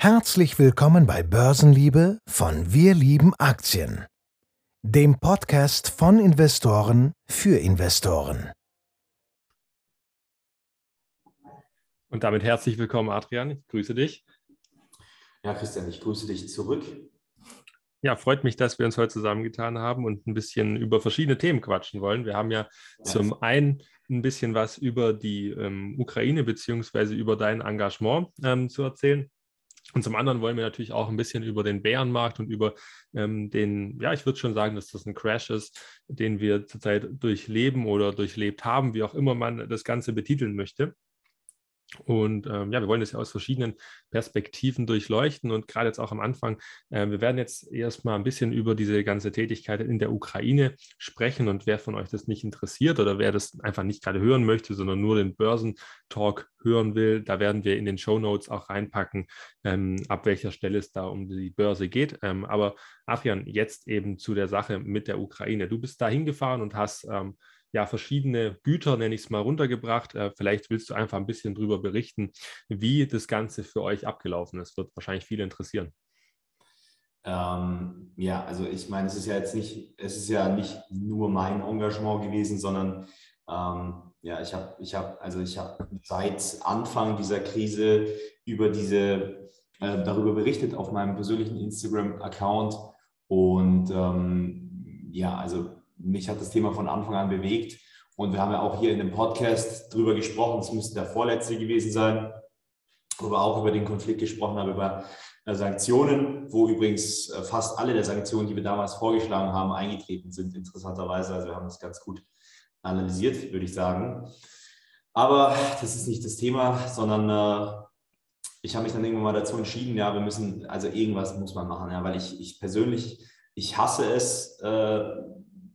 Herzlich willkommen bei Börsenliebe von Wir lieben Aktien, dem Podcast von Investoren für Investoren. Und damit herzlich willkommen, Adrian. Ich grüße dich. Ja, Christian, ich grüße dich zurück. Ja, freut mich, dass wir uns heute zusammengetan haben und ein bisschen über verschiedene Themen quatschen wollen. Wir haben ja, ja. zum einen ein bisschen was über die ähm, Ukraine beziehungsweise über dein Engagement ähm, zu erzählen. Und zum anderen wollen wir natürlich auch ein bisschen über den Bärenmarkt und über ähm, den, ja, ich würde schon sagen, dass das ein Crash ist, den wir zurzeit durchleben oder durchlebt haben, wie auch immer man das Ganze betiteln möchte. Und ähm, ja, wir wollen das ja aus verschiedenen Perspektiven durchleuchten und gerade jetzt auch am Anfang, äh, wir werden jetzt erstmal ein bisschen über diese ganze Tätigkeit in der Ukraine sprechen und wer von euch das nicht interessiert oder wer das einfach nicht gerade hören möchte, sondern nur den Börsentalk hören will, da werden wir in den Show Notes auch reinpacken, ähm, ab welcher Stelle es da um die Börse geht. Ähm, aber Adrian, jetzt eben zu der Sache mit der Ukraine. Du bist da hingefahren und hast ähm, ja, verschiedene Güter, nenne ich es mal, runtergebracht. Äh, vielleicht willst du einfach ein bisschen darüber berichten, wie das Ganze für euch abgelaufen ist. Wird wahrscheinlich viele interessieren. Ähm, ja, also ich meine, es ist ja jetzt nicht, es ist ja nicht nur mein Engagement gewesen, sondern ähm, ja, ich habe, ich habe, also ich habe seit Anfang dieser Krise über diese, äh, darüber berichtet auf meinem persönlichen Instagram-Account und ähm, ja, also mich hat das Thema von Anfang an bewegt. Und wir haben ja auch hier in dem Podcast drüber gesprochen, es müsste der vorletzte gewesen sein, wo wir auch über den Konflikt gesprochen haben, über äh, Sanktionen, wo übrigens äh, fast alle der Sanktionen, die wir damals vorgeschlagen haben, eingetreten sind, interessanterweise. Also wir haben das ganz gut analysiert, würde ich sagen. Aber das ist nicht das Thema, sondern äh, ich habe mich dann irgendwann mal dazu entschieden, ja, wir müssen, also irgendwas muss man machen, ja, weil ich, ich persönlich, ich hasse es, äh,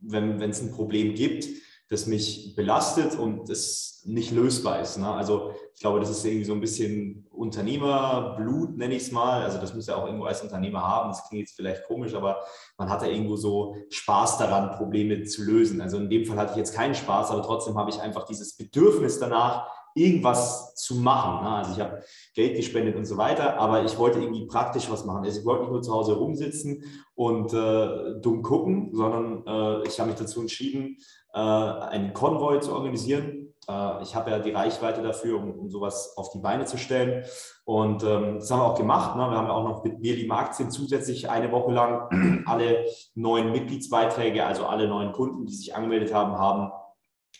wenn es ein Problem gibt, das mich belastet und das nicht lösbar ist. Ne? Also ich glaube, das ist irgendwie so ein bisschen Unternehmerblut, nenne ich es mal. Also das muss ja auch irgendwo als Unternehmer haben. Das klingt jetzt vielleicht komisch, aber man hat ja irgendwo so Spaß daran, Probleme zu lösen. Also in dem Fall hatte ich jetzt keinen Spaß, aber trotzdem habe ich einfach dieses Bedürfnis danach, irgendwas zu machen. Ne? Also ich habe Geld gespendet und so weiter, aber ich wollte irgendwie praktisch was machen. Also ich wollte nicht nur zu Hause rumsitzen und äh, dumm gucken, sondern äh, ich habe mich dazu entschieden, äh, einen Konvoi zu organisieren. Äh, ich habe ja die Reichweite dafür, um, um, sowas auf die Beine zu stellen. Und ähm, das haben wir auch gemacht. Ne? Wir haben ja auch noch mit lieben Aktien zusätzlich eine Woche lang alle neuen Mitgliedsbeiträge, also alle neuen Kunden, die sich angemeldet haben, haben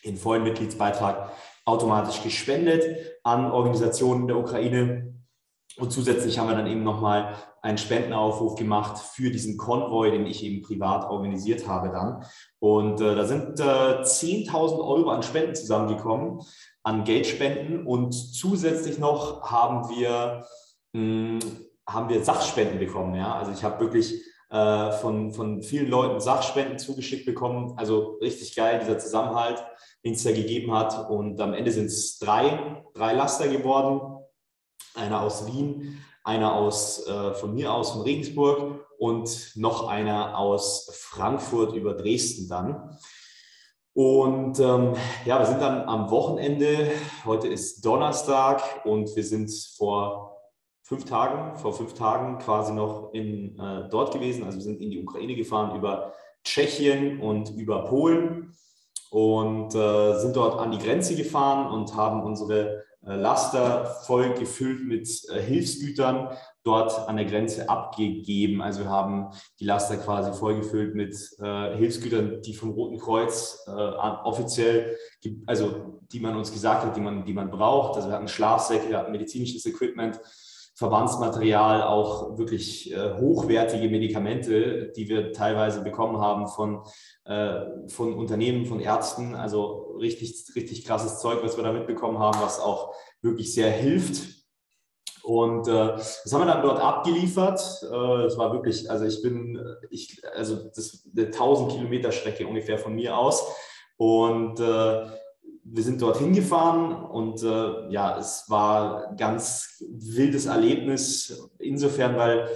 den vollen Mitgliedsbeitrag automatisch gespendet an Organisationen der Ukraine. Und zusätzlich haben wir dann eben nochmal einen Spendenaufruf gemacht für diesen Konvoi, den ich eben privat organisiert habe dann. Und äh, da sind äh, 10.000 Euro an Spenden zusammengekommen, an Geldspenden. Und zusätzlich noch haben wir, mh, hm, haben wir Sachspenden bekommen. Ja? Also ich habe wirklich äh, von, von vielen Leuten Sachspenden zugeschickt bekommen. Also richtig geil, dieser Zusammenhalt den es da gegeben hat. Und am Ende sind es drei, drei Laster geworden. Einer aus Wien, einer aus, äh, von mir aus von Regensburg und noch einer aus Frankfurt über Dresden dann. Und ähm, ja, wir sind dann am Wochenende, heute ist Donnerstag und wir sind vor fünf Tagen, vor fünf Tagen quasi noch in, äh, dort gewesen. Also wir sind in die Ukraine gefahren über Tschechien und über Polen und äh, sind dort an die Grenze gefahren und haben unsere äh, Laster voll gefüllt mit äh, Hilfsgütern dort an der Grenze abgegeben. Also wir haben die Laster quasi voll gefüllt mit äh, Hilfsgütern, die vom Roten Kreuz äh, offiziell, also die man uns gesagt hat, die man, die man braucht. Also wir hatten Schlafsäcke, wir hatten medizinisches Equipment, Verbandsmaterial, auch wirklich äh, hochwertige Medikamente, die wir teilweise bekommen haben von, äh, von Unternehmen, von Ärzten. Also richtig, richtig krasses Zeug, was wir da mitbekommen haben, was auch wirklich sehr hilft. Und äh, das haben wir dann dort abgeliefert. Äh, das war wirklich, also ich bin, ich, also das ist eine 1000 Kilometer Strecke ungefähr von mir aus. Und äh, wir sind dorthin gefahren und äh, ja, es war ein ganz wildes Erlebnis insofern, weil,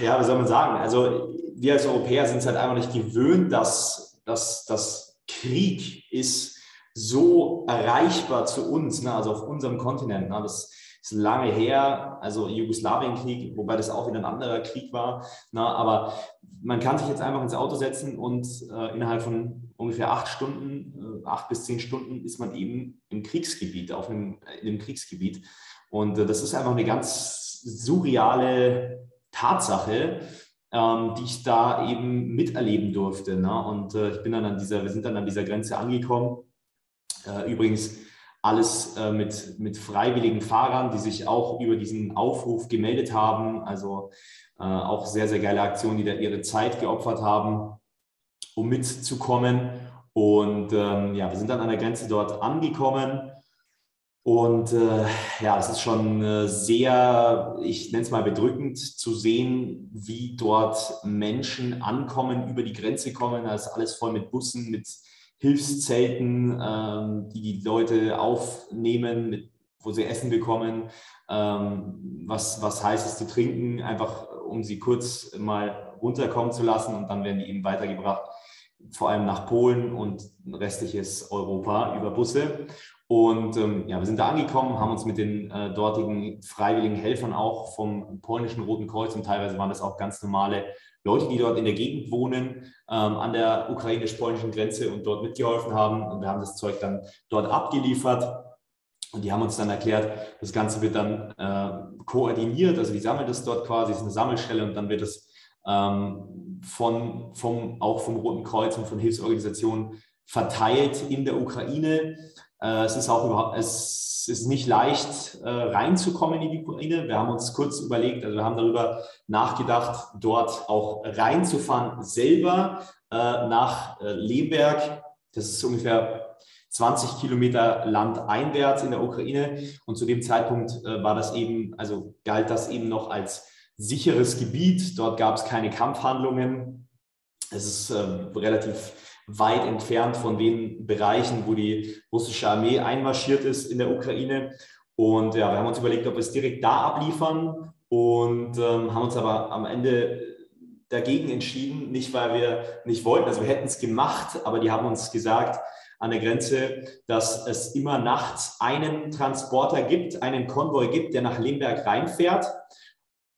ja, wie soll man sagen, also wir als Europäer sind es halt einfach nicht gewöhnt, dass, dass, dass Krieg ist so erreichbar zu uns, ne, also auf unserem Kontinent. Ne, das, ist lange her, also Jugoslawienkrieg, wobei das auch wieder ein anderer Krieg war. Na, aber man kann sich jetzt einfach ins Auto setzen und äh, innerhalb von ungefähr acht Stunden, äh, acht bis zehn Stunden ist man eben im Kriegsgebiet, auf einem, in einem Kriegsgebiet. Und äh, das ist einfach eine ganz surreale Tatsache, ähm, die ich da eben miterleben durfte. Ne? Und äh, ich bin dann an dieser, wir sind dann an dieser Grenze angekommen. Äh, übrigens alles äh, mit, mit freiwilligen Fahrern, die sich auch über diesen Aufruf gemeldet haben. Also äh, auch sehr, sehr geile Aktionen, die da ihre Zeit geopfert haben, um mitzukommen. Und ähm, ja, wir sind dann an der Grenze dort angekommen. Und äh, ja, es ist schon äh, sehr, ich nenne es mal bedrückend zu sehen, wie dort Menschen ankommen, über die Grenze kommen. Da ist alles voll mit Bussen, mit Hilfszelten, ähm, die die Leute aufnehmen, mit, wo sie Essen bekommen, ähm, was, was heißt es zu trinken, einfach um sie kurz mal runterkommen zu lassen und dann werden die eben weitergebracht, vor allem nach Polen und restliches Europa über Busse. Und ähm, ja, wir sind da angekommen, haben uns mit den äh, dortigen freiwilligen Helfern auch vom polnischen Roten Kreuz und teilweise waren das auch ganz normale Leute, die dort in der Gegend wohnen, ähm, an der ukrainisch-polnischen Grenze und dort mitgeholfen haben. Und wir haben das Zeug dann dort abgeliefert. Und die haben uns dann erklärt, das Ganze wird dann äh, koordiniert, also die sammeln das dort quasi, es ist eine Sammelstelle und dann wird es ähm, von, vom, auch vom Roten Kreuz und von Hilfsorganisationen verteilt in der Ukraine. Äh, es ist auch überhaupt, es ist nicht leicht äh, reinzukommen in die Ukraine. Wir haben uns kurz überlegt, also wir haben darüber nachgedacht, dort auch reinzufahren, selber äh, nach Lemberg. Das ist ungefähr 20 Kilometer landeinwärts in der Ukraine. Und zu dem Zeitpunkt war das eben, also galt das eben noch als sicheres Gebiet. Dort gab es keine Kampfhandlungen. Es ist relativ weit entfernt von den Bereichen, wo die russische Armee einmarschiert ist in der Ukraine. Und ja, wir haben uns überlegt, ob wir es direkt da abliefern und ähm, haben uns aber am Ende dagegen entschieden, nicht weil wir nicht wollten, also wir hätten es gemacht, aber die haben uns gesagt an der Grenze, dass es immer nachts einen Transporter gibt, einen Konvoi gibt, der nach Lemberg reinfährt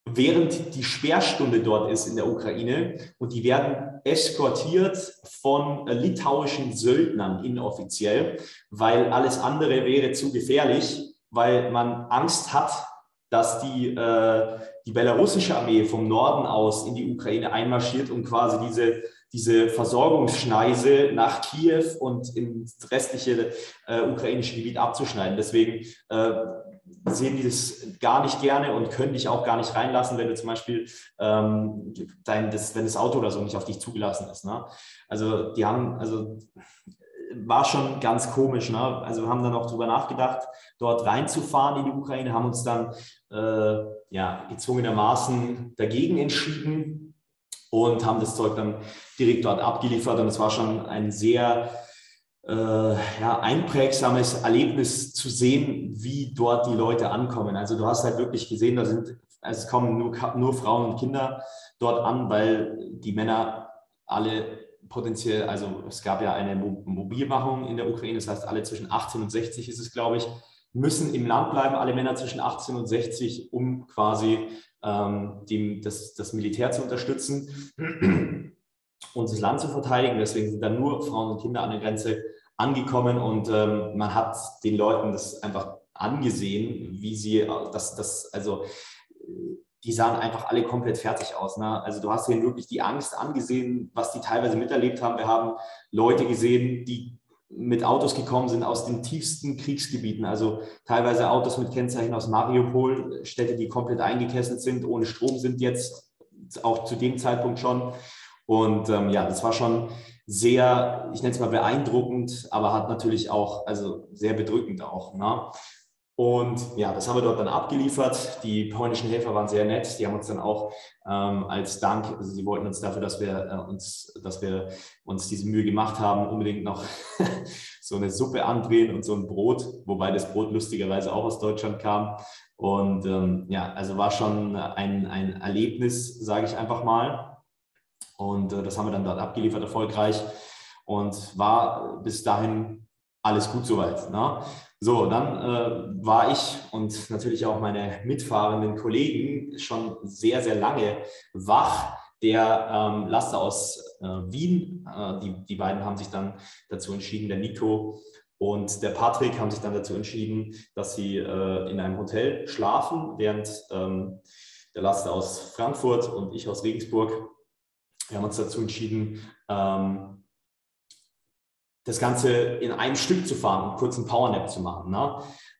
während die Sperrstunde dort ist in der Ukraine und die werden eskortiert von litauischen Söldnern inoffiziell, weil alles andere wäre zu gefährlich, weil man Angst hat, dass die, äh, die belarussische Armee vom Norden aus in die Ukraine einmarschiert, um quasi diese, diese Versorgungsschneise nach Kiew und ins restliche äh, ukrainische Gebiet abzuschneiden. Deswegen äh, sehen die das gar nicht gerne und können dich auch gar nicht reinlassen, wenn du zum Beispiel ähm, dein, das, wenn das Auto oder so nicht auf dich zugelassen ist. Ne? Also die haben, also war schon ganz komisch. Ne? Also wir haben dann auch darüber nachgedacht, dort reinzufahren in die Ukraine, haben uns dann äh, ja, gezwungenermaßen dagegen entschieden und haben das Zeug dann direkt dort abgeliefert. Und es war schon ein sehr äh, ja, einprägsames Erlebnis zu sehen, wie dort die Leute ankommen. Also du hast halt wirklich gesehen, da sind, also es kommen nur, nur Frauen und Kinder dort an, weil die Männer alle potenziell, also es gab ja eine Mobilmachung in der Ukraine, das heißt alle zwischen 18 und 60 ist es, glaube ich, müssen im Land bleiben, alle Männer zwischen 18 und 60, um quasi ähm, dem, das, das Militär zu unterstützen und das Land zu verteidigen. Deswegen sind dann nur Frauen und Kinder an der Grenze angekommen und ähm, man hat den Leuten das einfach angesehen, wie sie das, das, also die sahen einfach alle komplett fertig aus. Ne? Also du hast ihnen wirklich die Angst angesehen, was die teilweise miterlebt haben. Wir haben Leute gesehen, die mit Autos gekommen sind aus den tiefsten Kriegsgebieten, also teilweise Autos mit Kennzeichen aus Mariupol, Städte, die komplett eingekesselt sind, ohne Strom sind jetzt, auch zu dem Zeitpunkt schon. Und ähm, ja, das war schon sehr, ich nenne es mal beeindruckend, aber hat natürlich auch, also sehr bedrückend auch. Ne? Und ja, das haben wir dort dann abgeliefert. Die polnischen Helfer waren sehr nett. Die haben uns dann auch ähm, als Dank, also sie wollten uns dafür, dass wir äh, uns, dass wir uns diese Mühe gemacht haben, unbedingt noch so eine Suppe andrehen und so ein Brot, wobei das Brot lustigerweise auch aus Deutschland kam. Und ähm, ja, also war schon ein, ein Erlebnis, sage ich einfach mal. Und äh, das haben wir dann dort abgeliefert, erfolgreich. Und war bis dahin alles gut soweit. Ne? So, dann äh, war ich und natürlich auch meine mitfahrenden Kollegen schon sehr, sehr lange wach. Der ähm, Laster aus äh, Wien, äh, die, die beiden haben sich dann dazu entschieden, der Nico und der Patrick haben sich dann dazu entschieden, dass sie äh, in einem Hotel schlafen, während ähm, der Laster aus Frankfurt und ich aus Regensburg, wir haben uns dazu entschieden, ähm, das Ganze in einem Stück zu fahren und kurz einen Powernap zu machen. Ne?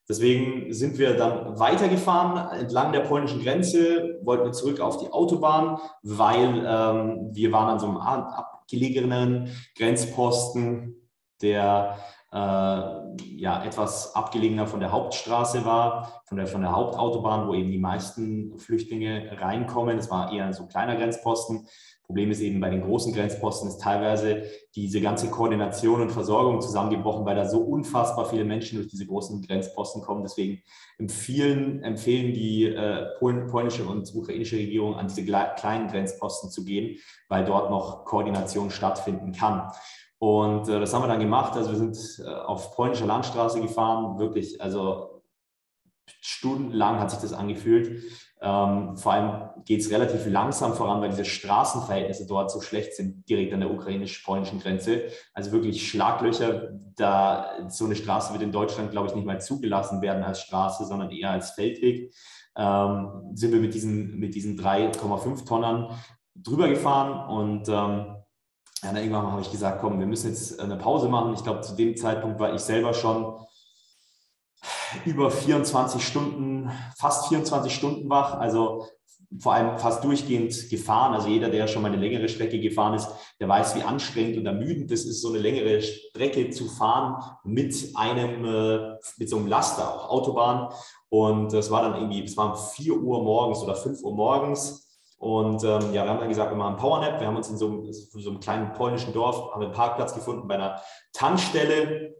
Deswegen sind wir dann weitergefahren entlang der polnischen Grenze, wollten wir zurück auf die Autobahn, weil ähm, wir waren an so einem abgelegenen Grenzposten, der äh, ja etwas abgelegener von der Hauptstraße war, von der, von der Hauptautobahn, wo eben die meisten Flüchtlinge reinkommen. Es war eher so ein kleiner Grenzposten. Problem ist eben bei den großen Grenzposten ist teilweise diese ganze Koordination und Versorgung zusammengebrochen, weil da so unfassbar viele Menschen durch diese großen Grenzposten kommen. Deswegen empfehlen, empfehlen die äh, polnische und ukrainische Regierung an diese kleinen Grenzposten zu gehen, weil dort noch Koordination stattfinden kann. Und äh, das haben wir dann gemacht. Also wir sind äh, auf polnischer Landstraße gefahren, wirklich, also stundenlang hat sich das angefühlt. Ähm, vor allem geht es relativ langsam voran, weil diese Straßenverhältnisse dort so schlecht sind, direkt an der ukrainisch-polnischen Grenze. Also wirklich Schlaglöcher. Da so eine Straße wird in Deutschland, glaube ich, nicht mal zugelassen werden als Straße, sondern eher als Feldweg. Ähm, sind wir mit diesen, mit diesen 3,5 Tonnen drüber gefahren und ähm, ja, irgendwann habe ich gesagt, komm, wir müssen jetzt eine Pause machen. Ich glaube, zu dem Zeitpunkt war ich selber schon über 24 Stunden, fast 24 Stunden wach, also vor allem fast durchgehend gefahren. Also jeder, der schon mal eine längere Strecke gefahren ist, der weiß, wie anstrengend und ermüdend es ist, so eine längere Strecke zu fahren mit einem, äh, mit so einem Laster, auch Autobahn. Und das war dann irgendwie, es waren 4 Uhr morgens oder 5 Uhr morgens. Und ähm, ja, wir haben dann gesagt, wir machen Powernap. Wir haben uns in so, einem, in so einem kleinen polnischen Dorf, haben einen Parkplatz gefunden bei einer Tankstelle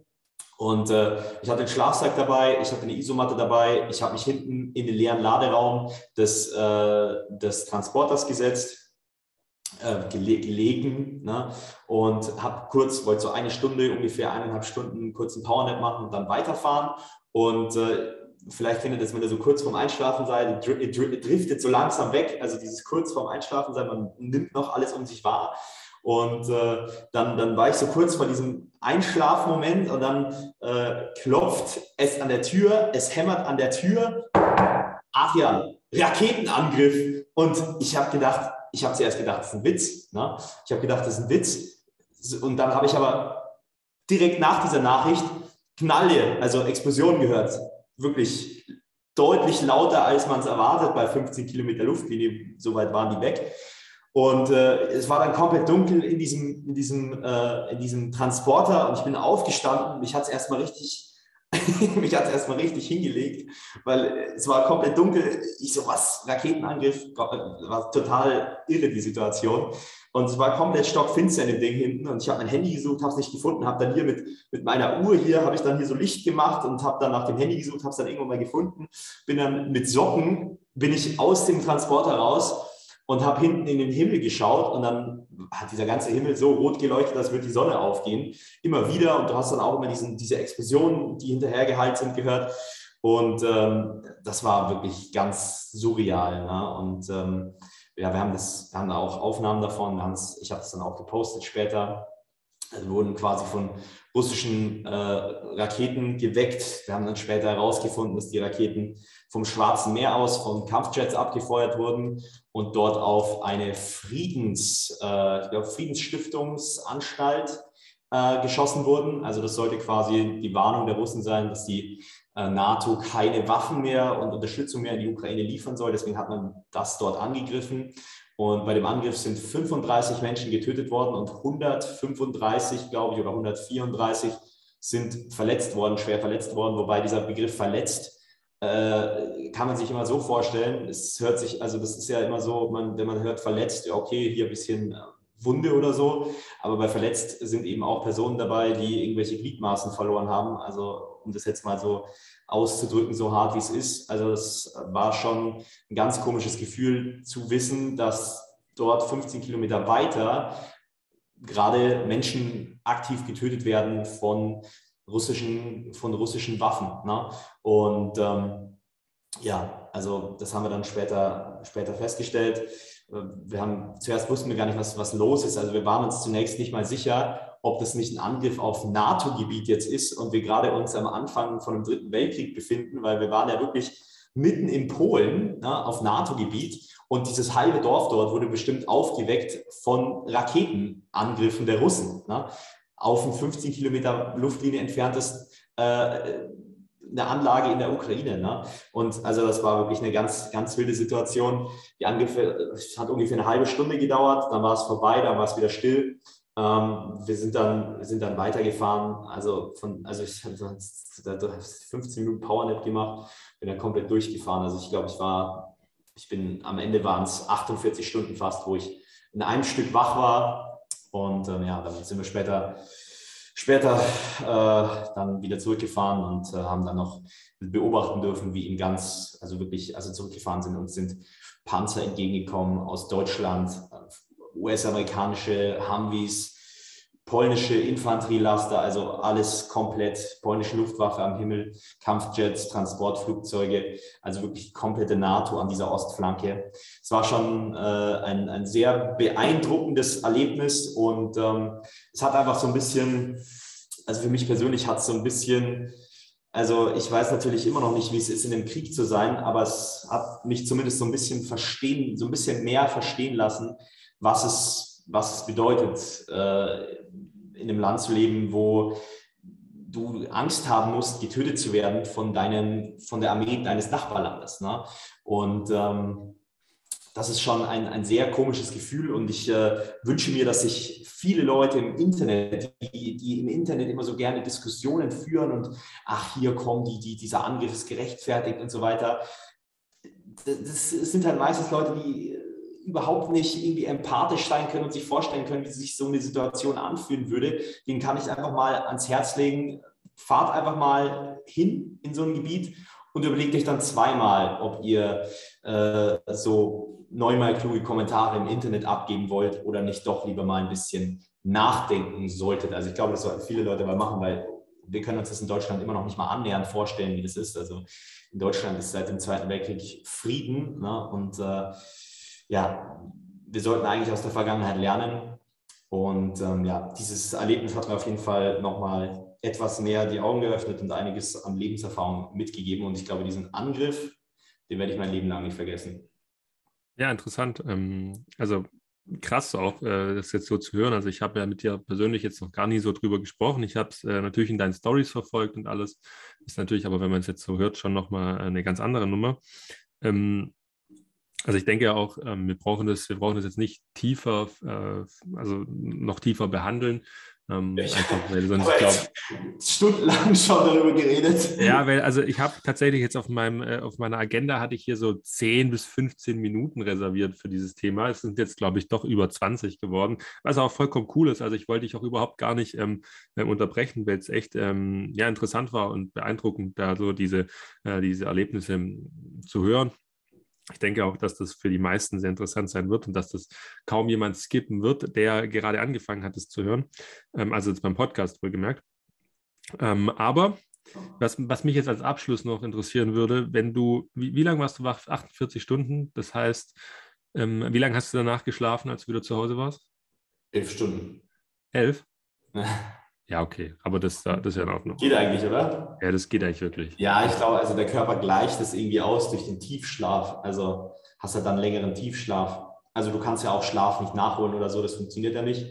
und äh, ich hatte den Schlafsack dabei, ich hatte eine Isomatte dabei, ich habe mich hinten in den leeren Laderaum des, äh, des Transporters gesetzt, äh, gele gelegen ne? und habe kurz, wollte so eine Stunde, ungefähr eineinhalb Stunden kurz einen Powernap machen und dann weiterfahren. Und äh, vielleicht findet ihr das, wenn ihr so kurz vorm Einschlafen seid, ihr driftet so langsam weg, also dieses kurz vorm Einschlafen sein, man nimmt noch alles um sich wahr. Und äh, dann, dann war ich so kurz vor diesem Einschlafmoment und dann äh, klopft es an der Tür, es hämmert an der Tür. Ach ja, Raketenangriff. Und ich habe gedacht, ich habe zuerst gedacht, das ist ein Witz. Ne? Ich habe gedacht, das ist ein Witz. Und dann habe ich aber direkt nach dieser Nachricht Knalle, also Explosion gehört. Wirklich deutlich lauter, als man es erwartet bei 15 Kilometer Luftlinie. Soweit waren die weg. Und äh, es war dann komplett dunkel in diesem, in, diesem, äh, in diesem Transporter und ich bin aufgestanden. Mich hat es erstmal richtig, mich hat erstmal richtig hingelegt, weil es war komplett dunkel. Ich so, was, Raketenangriff, war total irre die Situation. Und es war komplett stockfinster in dem Ding hinten und ich habe mein Handy gesucht, habe es nicht gefunden, habe dann hier mit, mit meiner Uhr hier, habe ich dann hier so Licht gemacht und habe dann nach dem Handy gesucht, habe es dann irgendwann mal gefunden, bin dann mit Socken, bin ich aus dem Transporter raus und habe hinten in den Himmel geschaut und dann hat dieser ganze Himmel so rot geleuchtet, als würde die Sonne aufgehen. Immer wieder und du hast dann auch immer diesen, diese Explosionen, die hinterhergehalten sind, gehört. Und ähm, das war wirklich ganz surreal. Ne? Und ähm, ja, wir haben, das, wir haben da auch Aufnahmen davon. ich habe es dann auch gepostet später. Also wurden quasi von russischen äh, Raketen geweckt. Wir haben dann später herausgefunden, dass die Raketen vom Schwarzen Meer aus von Kampfjets abgefeuert wurden und dort auf eine Friedens, äh, ich glaube, Friedensstiftungsanstalt äh, geschossen wurden. Also das sollte quasi die Warnung der Russen sein, dass die äh, NATO keine Waffen mehr und Unterstützung mehr in die Ukraine liefern soll. Deswegen hat man das dort angegriffen. Und bei dem Angriff sind 35 Menschen getötet worden und 135, glaube ich, oder 134 sind verletzt worden, schwer verletzt worden, wobei dieser Begriff verletzt äh, kann man sich immer so vorstellen. Es hört sich, also das ist ja immer so, man, wenn man hört verletzt, ja okay, hier ein bisschen äh, Wunde oder so, aber bei verletzt sind eben auch Personen dabei, die irgendwelche Gliedmaßen verloren haben. Also um das jetzt mal so auszudrücken, so hart wie es ist. Also es war schon ein ganz komisches Gefühl zu wissen, dass dort 15 Kilometer weiter gerade Menschen aktiv getötet werden von russischen, von russischen Waffen. Ne? Und ähm, ja, also das haben wir dann später, später festgestellt. Wir haben zuerst wussten wir gar nicht, was, was los ist. Also wir waren uns zunächst nicht mal sicher, ob das nicht ein Angriff auf NATO-Gebiet jetzt ist und wir gerade uns am Anfang von dem Dritten Weltkrieg befinden, weil wir waren ja wirklich mitten in Polen ne, auf NATO-Gebiet und dieses halbe Dorf dort wurde bestimmt aufgeweckt von Raketenangriffen der Russen. Ne, auf ein 15 Kilometer Luftlinie entferntes äh, eine Anlage in der Ukraine. Ne? Und also das war wirklich eine ganz, ganz wilde Situation. Die Angriffe, hat ungefähr eine halbe Stunde gedauert, dann war es vorbei, dann war es wieder still. Ähm, wir sind dann, sind dann weitergefahren. Also von, also ich habe 15 Minuten Powernap gemacht, bin dann komplett durchgefahren. Also ich glaube, ich war, ich bin am Ende waren es 48 Stunden fast, wo ich in einem Stück wach war. Und ähm, ja, dann sind wir später später äh, dann wieder zurückgefahren und äh, haben dann noch beobachten dürfen, wie in ganz, also wirklich, also zurückgefahren sind und sind Panzer entgegengekommen aus Deutschland, US-amerikanische Humvees, polnische Infanterielaster, also alles komplett, polnische Luftwaffe am Himmel, Kampfjets, Transportflugzeuge, also wirklich komplette NATO an dieser Ostflanke. Es war schon äh, ein, ein sehr beeindruckendes Erlebnis und ähm, es hat einfach so ein bisschen, also für mich persönlich hat es so ein bisschen, also ich weiß natürlich immer noch nicht, wie es ist, in dem Krieg zu sein, aber es hat mich zumindest so ein bisschen verstehen, so ein bisschen mehr verstehen lassen, was es was es bedeutet, äh, in einem Land zu leben, wo du Angst haben musst, getötet zu werden von, deinem, von der Armee deines Nachbarlandes. Ne? Und ähm, das ist schon ein, ein sehr komisches Gefühl und ich äh, wünsche mir, dass sich viele Leute im Internet, die, die im Internet immer so gerne Diskussionen führen und ach, hier kommen die, die, dieser Angriff ist gerechtfertigt und so weiter. Das, das sind halt meistens Leute, die überhaupt nicht irgendwie empathisch sein können und sich vorstellen können, wie sich so eine Situation anfühlen würde, den kann ich einfach mal ans Herz legen. Fahrt einfach mal hin in so ein Gebiet und überlegt euch dann zweimal, ob ihr äh, so neunmal kluge Kommentare im Internet abgeben wollt oder nicht doch lieber mal ein bisschen nachdenken solltet. Also ich glaube, das sollten viele Leute mal machen, weil wir können uns das in Deutschland immer noch nicht mal annähernd vorstellen, wie das ist. Also in Deutschland ist seit dem Zweiten Weltkrieg Frieden ne? und äh, ja, wir sollten eigentlich aus der Vergangenheit lernen. Und ähm, ja, dieses Erlebnis hat mir auf jeden Fall nochmal etwas mehr die Augen geöffnet und einiges an Lebenserfahrung mitgegeben. Und ich glaube, diesen Angriff, den werde ich mein Leben lang nicht vergessen. Ja, interessant. Ähm, also krass auch, äh, das jetzt so zu hören. Also ich habe ja mit dir persönlich jetzt noch gar nie so drüber gesprochen. Ich habe es äh, natürlich in deinen Stories verfolgt und alles. Ist natürlich aber, wenn man es jetzt so hört, schon nochmal eine ganz andere Nummer. Ähm, also ich denke auch, ähm, wir brauchen das, wir brauchen das jetzt nicht tiefer, äh, also noch tiefer behandeln. Ähm, ich einfach, weil sonst glaub, stundenlang schon darüber geredet. Ja, weil also ich habe tatsächlich jetzt auf meinem äh, auf meiner Agenda hatte ich hier so 10 bis 15 Minuten reserviert für dieses Thema. Es sind jetzt glaube ich doch über 20 geworden, was auch vollkommen cool ist. Also ich wollte dich auch überhaupt gar nicht ähm, äh, unterbrechen, weil es echt ähm, ja interessant war und beeindruckend, da so diese äh, diese Erlebnisse ähm, zu hören ich denke auch, dass das für die meisten sehr interessant sein wird und dass das kaum jemand skippen wird, der gerade angefangen hat, es zu hören. Ähm, also jetzt beim Podcast wohlgemerkt. Ähm, aber was, was, mich jetzt als Abschluss noch interessieren würde, wenn du, wie, wie lange warst du wach? 48 Stunden. Das heißt, ähm, wie lange hast du danach geschlafen, als du wieder zu Hause warst? Elf Stunden. Elf? Ja, okay, aber das, das ist ja in Ordnung. Geht eigentlich, oder? Ja, das geht eigentlich wirklich. Ja, ich glaube, also der Körper gleicht das irgendwie aus durch den Tiefschlaf. Also hast du dann längeren Tiefschlaf. Also du kannst ja auch Schlaf nicht nachholen oder so, das funktioniert ja nicht,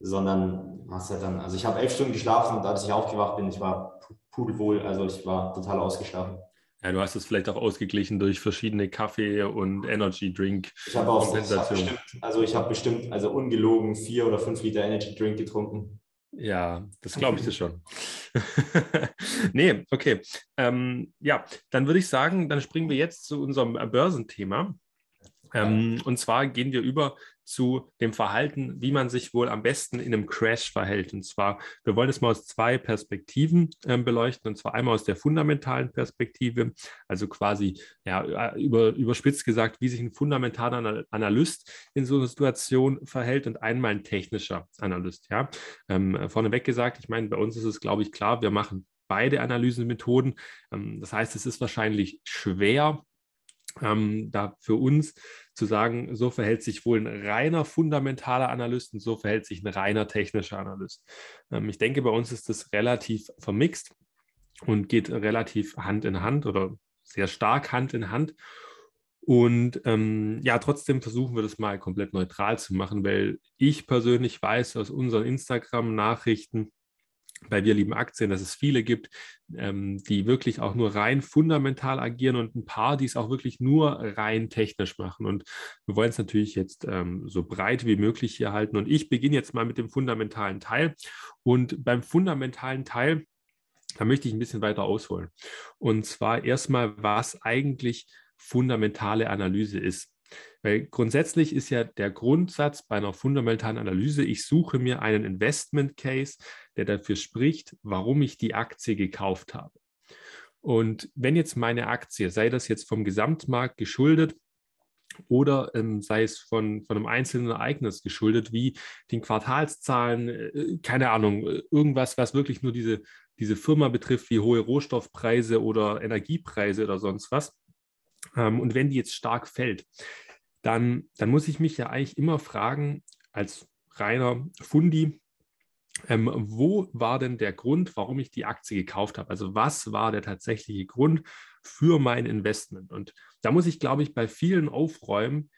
sondern hast ja dann, also ich habe elf Stunden geschlafen und als ich aufgewacht bin, ich war pudelwohl, also ich war total ausgeschlafen. Ja, du hast es vielleicht auch ausgeglichen durch verschiedene Kaffee- und Energy-Drink. Ich habe auch, ich hab bestimmt, also ich habe bestimmt, also ungelogen vier oder fünf Liter Energy-Drink getrunken. Ja, das glaube ich dir schon. nee, okay. Ähm, ja, dann würde ich sagen, dann springen wir jetzt zu unserem Börsenthema. Ähm, und zwar gehen wir über zu dem Verhalten, wie man sich wohl am besten in einem Crash verhält. Und zwar, wir wollen es mal aus zwei Perspektiven äh, beleuchten. Und zwar einmal aus der fundamentalen Perspektive, also quasi ja, über, überspitzt gesagt, wie sich ein fundamentaler Analyst in so einer Situation verhält und einmal ein technischer Analyst. Ja? Ähm, vorneweg gesagt, ich meine, bei uns ist es, glaube ich, klar, wir machen beide Analysemethoden. Ähm, das heißt, es ist wahrscheinlich schwer, ähm, da für uns zu sagen, so verhält sich wohl ein reiner fundamentaler Analyst und so verhält sich ein reiner technischer Analyst. Ähm, ich denke, bei uns ist das relativ vermixt und geht relativ Hand in Hand oder sehr stark Hand in Hand. Und ähm, ja, trotzdem versuchen wir das mal komplett neutral zu machen, weil ich persönlich weiß aus unseren Instagram-Nachrichten, bei Wir lieben Aktien, dass es viele gibt, ähm, die wirklich auch nur rein fundamental agieren und ein paar, die es auch wirklich nur rein technisch machen. Und wir wollen es natürlich jetzt ähm, so breit wie möglich hier halten. Und ich beginne jetzt mal mit dem fundamentalen Teil. Und beim fundamentalen Teil, da möchte ich ein bisschen weiter ausholen. Und zwar erstmal, was eigentlich fundamentale Analyse ist. Weil grundsätzlich ist ja der Grundsatz bei einer fundamentalen Analyse, ich suche mir einen Investment Case, der dafür spricht, warum ich die Aktie gekauft habe. Und wenn jetzt meine Aktie, sei das jetzt vom Gesamtmarkt geschuldet, oder ähm, sei es von, von einem einzelnen Ereignis geschuldet, wie den Quartalszahlen, äh, keine Ahnung, irgendwas, was wirklich nur diese, diese Firma betrifft, wie hohe Rohstoffpreise oder Energiepreise oder sonst was. Ähm, und wenn die jetzt stark fällt, dann, dann muss ich mich ja eigentlich immer fragen, als reiner Fundi, ähm, wo war denn der Grund, warum ich die Aktie gekauft habe? Also was war der tatsächliche Grund für mein Investment? Und da muss ich, glaube ich, bei vielen aufräumen,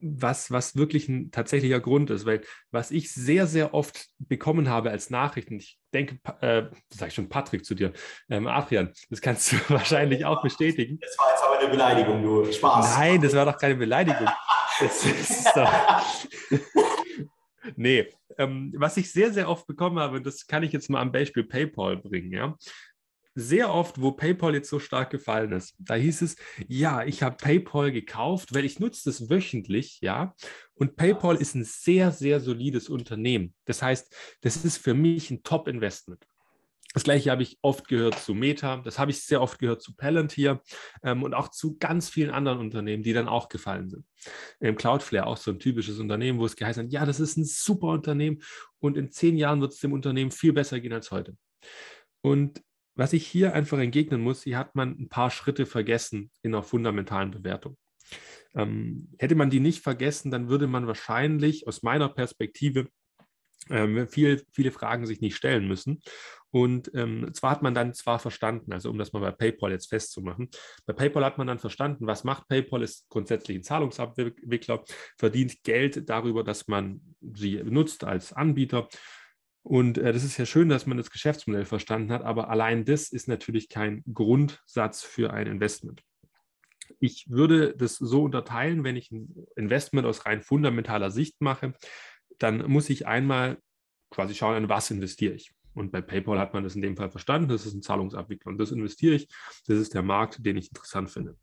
was, was wirklich ein tatsächlicher Grund ist. Weil was ich sehr, sehr oft bekommen habe als Nachrichten, ich denke, äh, das sage ich schon Patrick zu dir, ähm, Adrian, das kannst du wahrscheinlich auch bestätigen. Das war jetzt aber eine Beleidigung, du Spaß. Nein, das war doch keine Beleidigung. Das ist doch nee, ähm, was ich sehr, sehr oft bekommen habe, das kann ich jetzt mal am Beispiel PayPal bringen, ja sehr oft, wo PayPal jetzt so stark gefallen ist, da hieß es, ja, ich habe PayPal gekauft, weil ich nutze das wöchentlich, ja. Und PayPal ist ein sehr, sehr solides Unternehmen. Das heißt, das ist für mich ein Top-Investment. Das gleiche habe ich oft gehört zu Meta, das habe ich sehr oft gehört zu Palantir ähm, und auch zu ganz vielen anderen Unternehmen, die dann auch gefallen sind. Im Cloudflare auch so ein typisches Unternehmen, wo es geheißen hat, ja, das ist ein super Unternehmen und in zehn Jahren wird es dem Unternehmen viel besser gehen als heute. Und was ich hier einfach entgegnen muss, hier hat man ein paar Schritte vergessen in einer fundamentalen Bewertung. Ähm, hätte man die nicht vergessen, dann würde man wahrscheinlich aus meiner Perspektive ähm, viel, viele Fragen sich nicht stellen müssen. Und ähm, zwar hat man dann zwar verstanden, also um das mal bei PayPal jetzt festzumachen, bei PayPal hat man dann verstanden, was macht PayPal, ist grundsätzlich ein Zahlungsabwickler, verdient Geld darüber, dass man sie nutzt als Anbieter und äh, das ist ja schön, dass man das Geschäftsmodell verstanden hat, aber allein das ist natürlich kein Grundsatz für ein Investment. Ich würde das so unterteilen, wenn ich ein Investment aus rein fundamentaler Sicht mache, dann muss ich einmal quasi schauen, an was investiere ich. Und bei PayPal hat man das in dem Fall verstanden, das ist ein Zahlungsabwickler und das investiere ich, das ist der Markt, den ich interessant finde.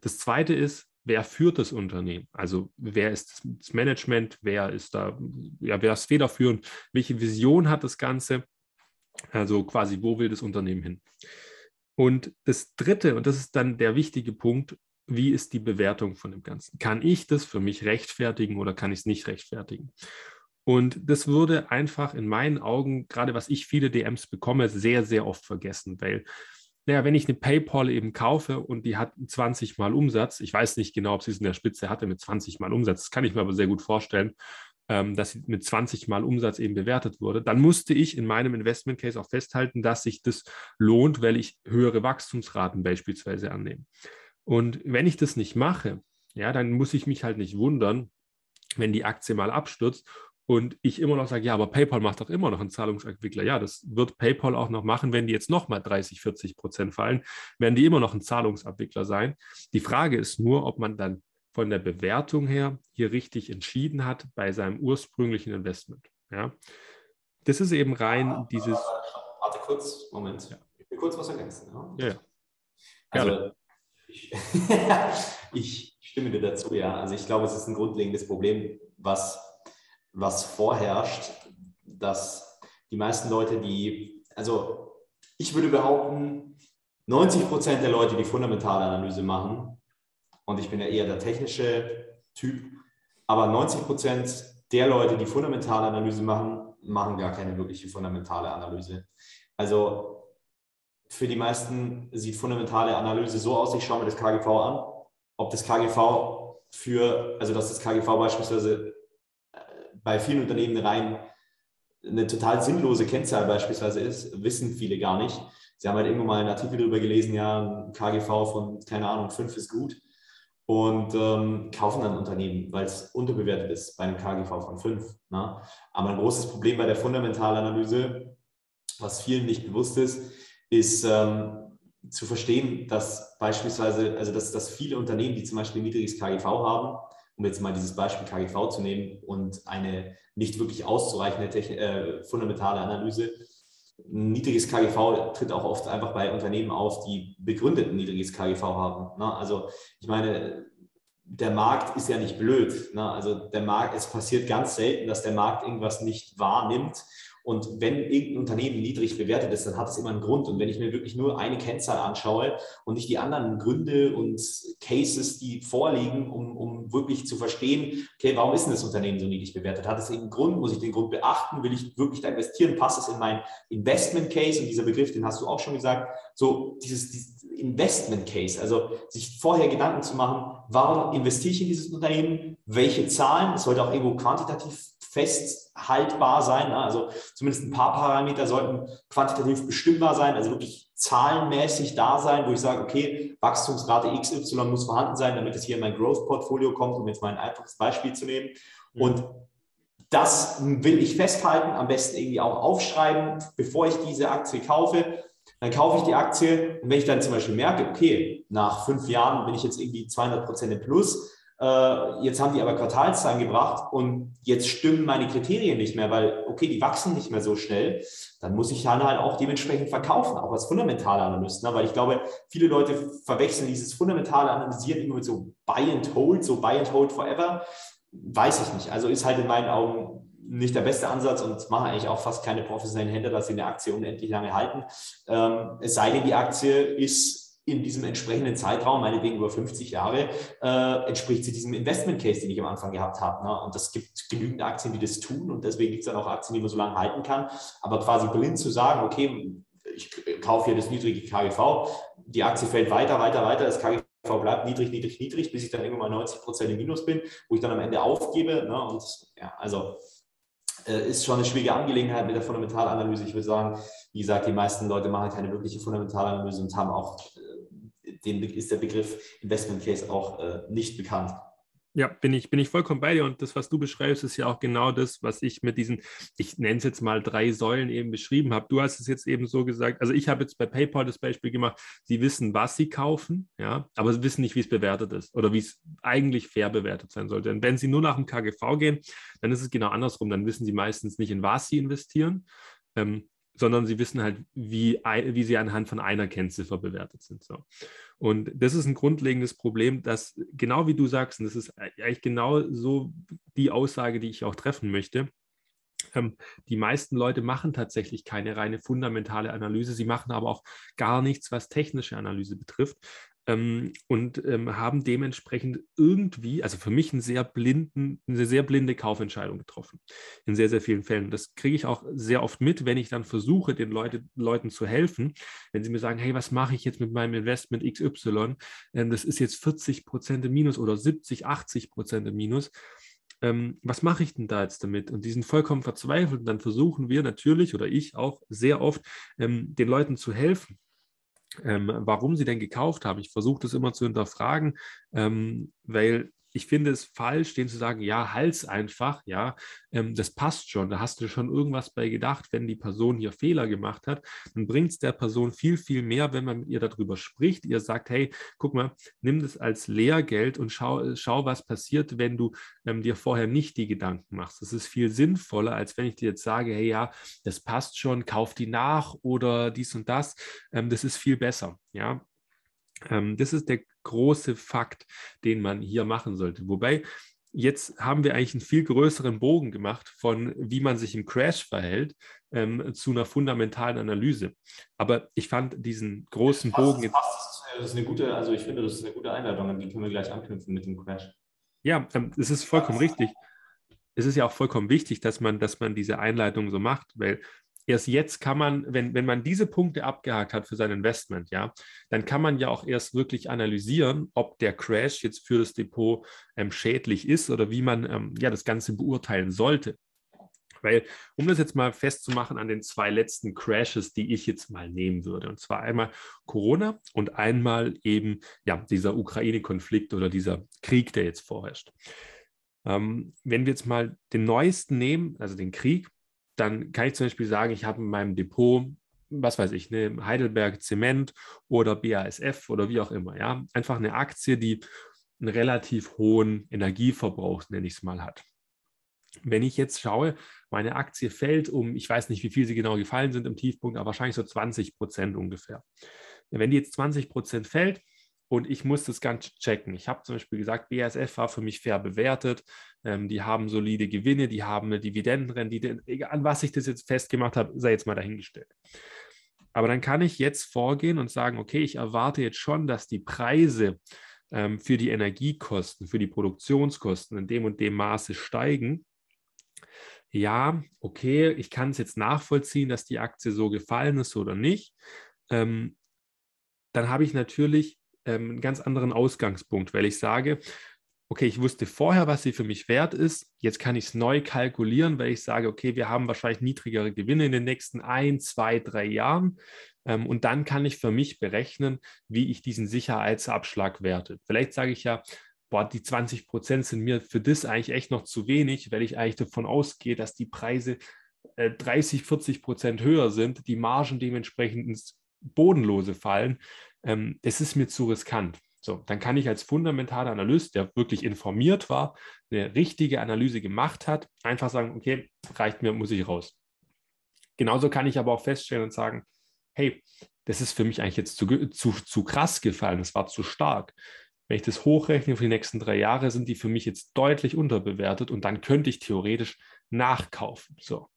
Das zweite ist, wer führt das Unternehmen? Also wer ist das Management? Wer ist da, ja, wer ist federführend? Welche Vision hat das Ganze? Also quasi, wo will das Unternehmen hin? Und das Dritte, und das ist dann der wichtige Punkt, wie ist die Bewertung von dem Ganzen? Kann ich das für mich rechtfertigen oder kann ich es nicht rechtfertigen? Und das würde einfach in meinen Augen, gerade was ich viele DMs bekomme, sehr, sehr oft vergessen, weil naja, wenn ich eine PayPal eben kaufe und die hat 20 Mal Umsatz, ich weiß nicht genau, ob sie es in der Spitze hatte mit 20 Mal Umsatz, das kann ich mir aber sehr gut vorstellen, ähm, dass sie mit 20 Mal Umsatz eben bewertet wurde, dann musste ich in meinem Investment Case auch festhalten, dass sich das lohnt, weil ich höhere Wachstumsraten beispielsweise annehme. Und wenn ich das nicht mache, ja, dann muss ich mich halt nicht wundern, wenn die Aktie mal abstürzt und ich immer noch sage, ja, aber PayPal macht doch immer noch einen Zahlungsabwickler. Ja, das wird PayPal auch noch machen, wenn die jetzt nochmal 30, 40 Prozent fallen, werden die immer noch ein Zahlungsabwickler sein. Die Frage ist nur, ob man dann von der Bewertung her hier richtig entschieden hat bei seinem ursprünglichen Investment. Ja, das ist eben rein ja, dieses. Warte kurz, Moment. Ja. Ich will kurz was ergänzen. Ja, ja. Also, Ich, ich stimme dir dazu, ja. Also ich glaube, es ist ein grundlegendes Problem, was, was vorherrscht, dass die meisten Leute, die, also ich würde behaupten, 90 Prozent der Leute, die fundamentale Analyse machen, und ich bin ja eher der technische Typ, aber 90 Prozent der Leute, die fundamentale Analyse machen, machen gar keine wirkliche fundamentale Analyse. Also für die meisten sieht fundamentale Analyse so aus, ich schaue mir das KGV an, ob das KGV für, also dass das KGV beispielsweise bei vielen Unternehmen rein eine total sinnlose Kennzahl beispielsweise ist, wissen viele gar nicht. Sie haben halt irgendwo mal einen Artikel darüber gelesen, ja, ein KGV von, keine Ahnung, 5 ist gut und ähm, kaufen dann Unternehmen, weil es unterbewertet ist bei einem KGV von 5. Ne? Aber ein großes Problem bei der Fundamentalanalyse, was vielen nicht bewusst ist, ist ähm, zu verstehen, dass beispielsweise, also dass, dass viele Unternehmen, die zum Beispiel ein niedriges KGV haben, um jetzt mal dieses Beispiel KGV zu nehmen und eine nicht wirklich auszureichende äh, fundamentale Analyse, ein niedriges KGV tritt auch oft einfach bei Unternehmen auf, die begründet ein niedriges KGV haben. Ne? Also ich meine, der Markt ist ja nicht blöd. Ne? Also der Markt, es passiert ganz selten, dass der Markt irgendwas nicht wahrnimmt und wenn irgendein Unternehmen niedrig bewertet ist, dann hat es immer einen Grund. Und wenn ich mir wirklich nur eine Kennzahl anschaue und nicht die anderen Gründe und Cases, die vorliegen, um, um wirklich zu verstehen, okay, warum ist denn das Unternehmen so niedrig bewertet? Hat es irgendeinen Grund? Muss ich den Grund beachten? Will ich wirklich da investieren? Passt es in mein Investment Case? Und dieser Begriff, den hast du auch schon gesagt, so dieses, dieses Investment Case, also sich vorher Gedanken zu machen, warum investiere ich in dieses Unternehmen? Welche Zahlen? Es sollte auch irgendwo quantitativ festhaltbar sein. Ne? Also zumindest ein paar Parameter sollten quantitativ bestimmbar sein, also wirklich zahlenmäßig da sein, wo ich sage, okay, Wachstumsrate XY muss vorhanden sein, damit es hier in mein Growth-Portfolio kommt, um jetzt mal ein einfaches Beispiel zu nehmen. Mhm. Und das will ich festhalten, am besten irgendwie auch aufschreiben, bevor ich diese Aktie kaufe. Dann kaufe ich die Aktie und wenn ich dann zum Beispiel merke, okay, nach fünf Jahren bin ich jetzt irgendwie 200 Prozent im Plus, äh, jetzt haben die aber Quartalszahlen gebracht und jetzt stimmen meine Kriterien nicht mehr, weil, okay, die wachsen nicht mehr so schnell. Dann muss ich dann halt auch dementsprechend verkaufen, auch als fundamentale Analyst. Ne? Weil ich glaube, viele Leute verwechseln dieses fundamentale Analysieren immer mit so Buy and Hold, so Buy and Hold forever. Weiß ich nicht. Also ist halt in meinen Augen nicht der beste Ansatz und machen eigentlich auch fast keine professionellen Händler, dass sie eine Aktie unendlich lange halten. Ähm, es sei denn, die Aktie ist in diesem entsprechenden Zeitraum, meinetwegen über 50 Jahre, äh, entspricht sie diesem Investment Case, den ich am Anfang gehabt habe. Ne? Und es gibt genügend Aktien, die das tun und deswegen gibt es dann auch Aktien, die man so lange halten kann. Aber quasi blind zu sagen, okay, ich kaufe hier das niedrige KGV, die Aktie fällt weiter, weiter, weiter, das KGV bleibt niedrig, niedrig, niedrig, bis ich dann irgendwann mal 90 Prozent im Minus bin, wo ich dann am Ende aufgebe. Ne? Und ja, also äh, ist schon eine schwierige Angelegenheit mit der Fundamentalanalyse. Ich würde sagen, wie gesagt, die meisten Leute machen keine wirkliche Fundamentalanalyse und haben auch dem ist der Begriff Investment Case auch äh, nicht bekannt. Ja, bin ich, bin ich vollkommen bei dir. Und das, was du beschreibst, ist ja auch genau das, was ich mit diesen, ich nenne es jetzt mal drei Säulen eben beschrieben habe. Du hast es jetzt eben so gesagt, also ich habe jetzt bei PayPal das Beispiel gemacht, sie wissen, was sie kaufen, ja, aber sie wissen nicht, wie es bewertet ist oder wie es eigentlich fair bewertet sein sollte. Und wenn sie nur nach dem KGV gehen, dann ist es genau andersrum. Dann wissen sie meistens nicht, in was sie investieren. Ähm, sondern sie wissen halt, wie, wie sie anhand von einer Kennziffer bewertet sind. So. Und das ist ein grundlegendes Problem, dass genau wie du sagst, und das ist eigentlich genau so die Aussage, die ich auch treffen möchte, die meisten Leute machen tatsächlich keine reine fundamentale Analyse. Sie machen aber auch gar nichts, was technische Analyse betrifft, ähm, und ähm, haben dementsprechend irgendwie, also für mich einen sehr blinden, eine sehr blinde Kaufentscheidung getroffen. In sehr, sehr vielen Fällen. Das kriege ich auch sehr oft mit, wenn ich dann versuche, den Leute, Leuten zu helfen. Wenn sie mir sagen, hey, was mache ich jetzt mit meinem Investment XY? Ähm, das ist jetzt 40 Prozent im Minus oder 70, 80 Prozent im Minus. Ähm, was mache ich denn da jetzt damit? Und die sind vollkommen verzweifelt. Und dann versuchen wir natürlich oder ich auch sehr oft, ähm, den Leuten zu helfen ähm, warum sie denn gekauft haben. Ich versuche das immer zu hinterfragen, ähm, weil ich finde es falsch, denen zu sagen, ja, halt's einfach, ja, ähm, das passt schon. Da hast du schon irgendwas bei gedacht, wenn die Person hier Fehler gemacht hat, dann bringt es der Person viel, viel mehr, wenn man mit ihr darüber spricht. Ihr sagt, hey, guck mal, nimm das als Lehrgeld und schau, schau was passiert, wenn du ähm, dir vorher nicht die Gedanken machst. Das ist viel sinnvoller, als wenn ich dir jetzt sage, hey, ja, das passt schon, kauf die nach oder dies und das. Ähm, das ist viel besser, ja. Ähm, das ist der große Fakt, den man hier machen sollte. Wobei jetzt haben wir eigentlich einen viel größeren Bogen gemacht von, wie man sich im Crash verhält, ähm, zu einer fundamentalen Analyse. Aber ich fand diesen großen das Bogen. Passt, das ist eine gute, also ich finde, das ist eine gute Einleitung, an die können wir gleich anknüpfen mit dem Crash. Ja, ähm, es ist vollkommen richtig. Es ist ja auch vollkommen wichtig, dass man, dass man diese Einleitung so macht, weil erst jetzt kann man, wenn, wenn man diese Punkte abgehakt hat für sein Investment, ja, dann kann man ja auch erst wirklich analysieren, ob der Crash jetzt für das Depot ähm, schädlich ist oder wie man ähm, ja das Ganze beurteilen sollte. Weil, um das jetzt mal festzumachen an den zwei letzten Crashes, die ich jetzt mal nehmen würde, und zwar einmal Corona und einmal eben ja, dieser Ukraine-Konflikt oder dieser Krieg, der jetzt vorherrscht. Ähm, wenn wir jetzt mal den neuesten nehmen, also den Krieg, dann kann ich zum Beispiel sagen, ich habe in meinem Depot, was weiß ich, eine Heidelberg Zement oder BASF oder wie auch immer, ja, einfach eine Aktie, die einen relativ hohen Energieverbrauch, nenne ich es mal, hat. Wenn ich jetzt schaue, meine Aktie fällt um, ich weiß nicht, wie viel sie genau gefallen sind im Tiefpunkt, aber wahrscheinlich so 20 Prozent ungefähr. Wenn die jetzt 20 Prozent fällt, und ich muss das Ganze checken. Ich habe zum Beispiel gesagt, BASF war für mich fair bewertet. Ähm, die haben solide Gewinne, die haben eine Dividendenrendite. An was ich das jetzt festgemacht habe, sei jetzt mal dahingestellt. Aber dann kann ich jetzt vorgehen und sagen, okay, ich erwarte jetzt schon, dass die Preise ähm, für die Energiekosten, für die Produktionskosten in dem und dem Maße steigen. Ja, okay, ich kann es jetzt nachvollziehen, dass die Aktie so gefallen ist oder nicht. Ähm, dann habe ich natürlich ähm, einen ganz anderen Ausgangspunkt, weil ich sage, okay, ich wusste vorher, was sie für mich wert ist. Jetzt kann ich es neu kalkulieren, weil ich sage, okay, wir haben wahrscheinlich niedrigere Gewinne in den nächsten ein, zwei, drei Jahren. Ähm, und dann kann ich für mich berechnen, wie ich diesen Sicherheitsabschlag werte. Vielleicht sage ich ja, boah, die 20 Prozent sind mir für das eigentlich echt noch zu wenig, weil ich eigentlich davon ausgehe, dass die Preise 30, äh, 40 Prozent höher sind, die Margen dementsprechend ins Bodenlose fallen ähm, das ist mir zu riskant. So, dann kann ich als fundamentaler Analyst, der wirklich informiert war, eine richtige Analyse gemacht hat, einfach sagen, okay, reicht mir, muss ich raus. Genauso kann ich aber auch feststellen und sagen, hey, das ist für mich eigentlich jetzt zu, zu, zu krass gefallen, das war zu stark. Wenn ich das hochrechne für die nächsten drei Jahre, sind die für mich jetzt deutlich unterbewertet und dann könnte ich theoretisch nachkaufen. So.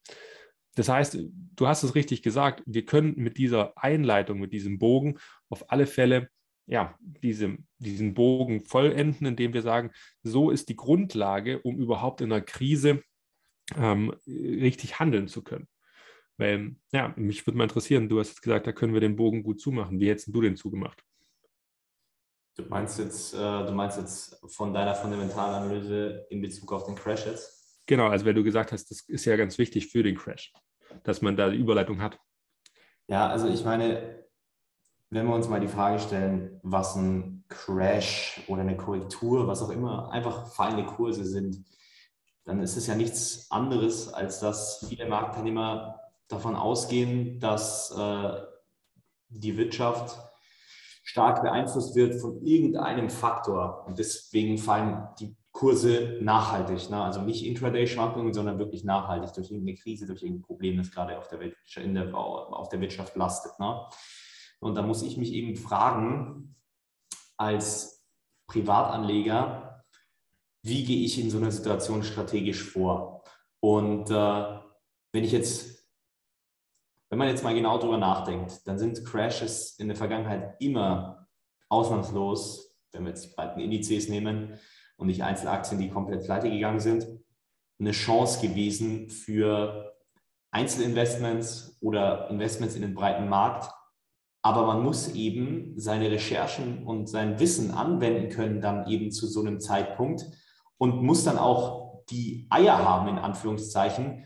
Das heißt, du hast es richtig gesagt, wir können mit dieser Einleitung, mit diesem Bogen auf alle Fälle ja, diese, diesen Bogen vollenden, indem wir sagen, so ist die Grundlage, um überhaupt in einer Krise ähm, richtig handeln zu können. Weil, ja, mich würde mal interessieren, du hast jetzt gesagt, da können wir den Bogen gut zumachen. Wie hättest du den zugemacht? Du meinst jetzt, äh, du meinst jetzt von deiner fundamentalen Analyse in Bezug auf den Crash jetzt? Genau, also wenn du gesagt hast, das ist ja ganz wichtig für den Crash, dass man da die Überleitung hat. Ja, also ich meine, wenn wir uns mal die Frage stellen, was ein Crash oder eine Korrektur, was auch immer, einfach fallende Kurse sind, dann ist es ja nichts anderes, als dass viele Marktteilnehmer davon ausgehen, dass äh, die Wirtschaft stark beeinflusst wird von irgendeinem Faktor. Und deswegen fallen die Kurse nachhaltig. Ne? Also nicht Intraday-Schwankungen, sondern wirklich nachhaltig durch irgendeine Krise, durch irgendein Problem, das gerade auf der, Welt, der, auf der Wirtschaft lastet. Ne? Und da muss ich mich eben fragen, als Privatanleger, wie gehe ich in so einer Situation strategisch vor? Und äh, wenn ich jetzt, wenn man jetzt mal genau drüber nachdenkt, dann sind Crashes in der Vergangenheit immer ausnahmslos, wenn wir jetzt die breiten Indizes nehmen, und nicht Einzelaktien, die komplett pleite gegangen sind, eine Chance gewesen für Einzelinvestments oder Investments in den breiten Markt. Aber man muss eben seine Recherchen und sein Wissen anwenden können, dann eben zu so einem Zeitpunkt und muss dann auch die Eier haben, in Anführungszeichen,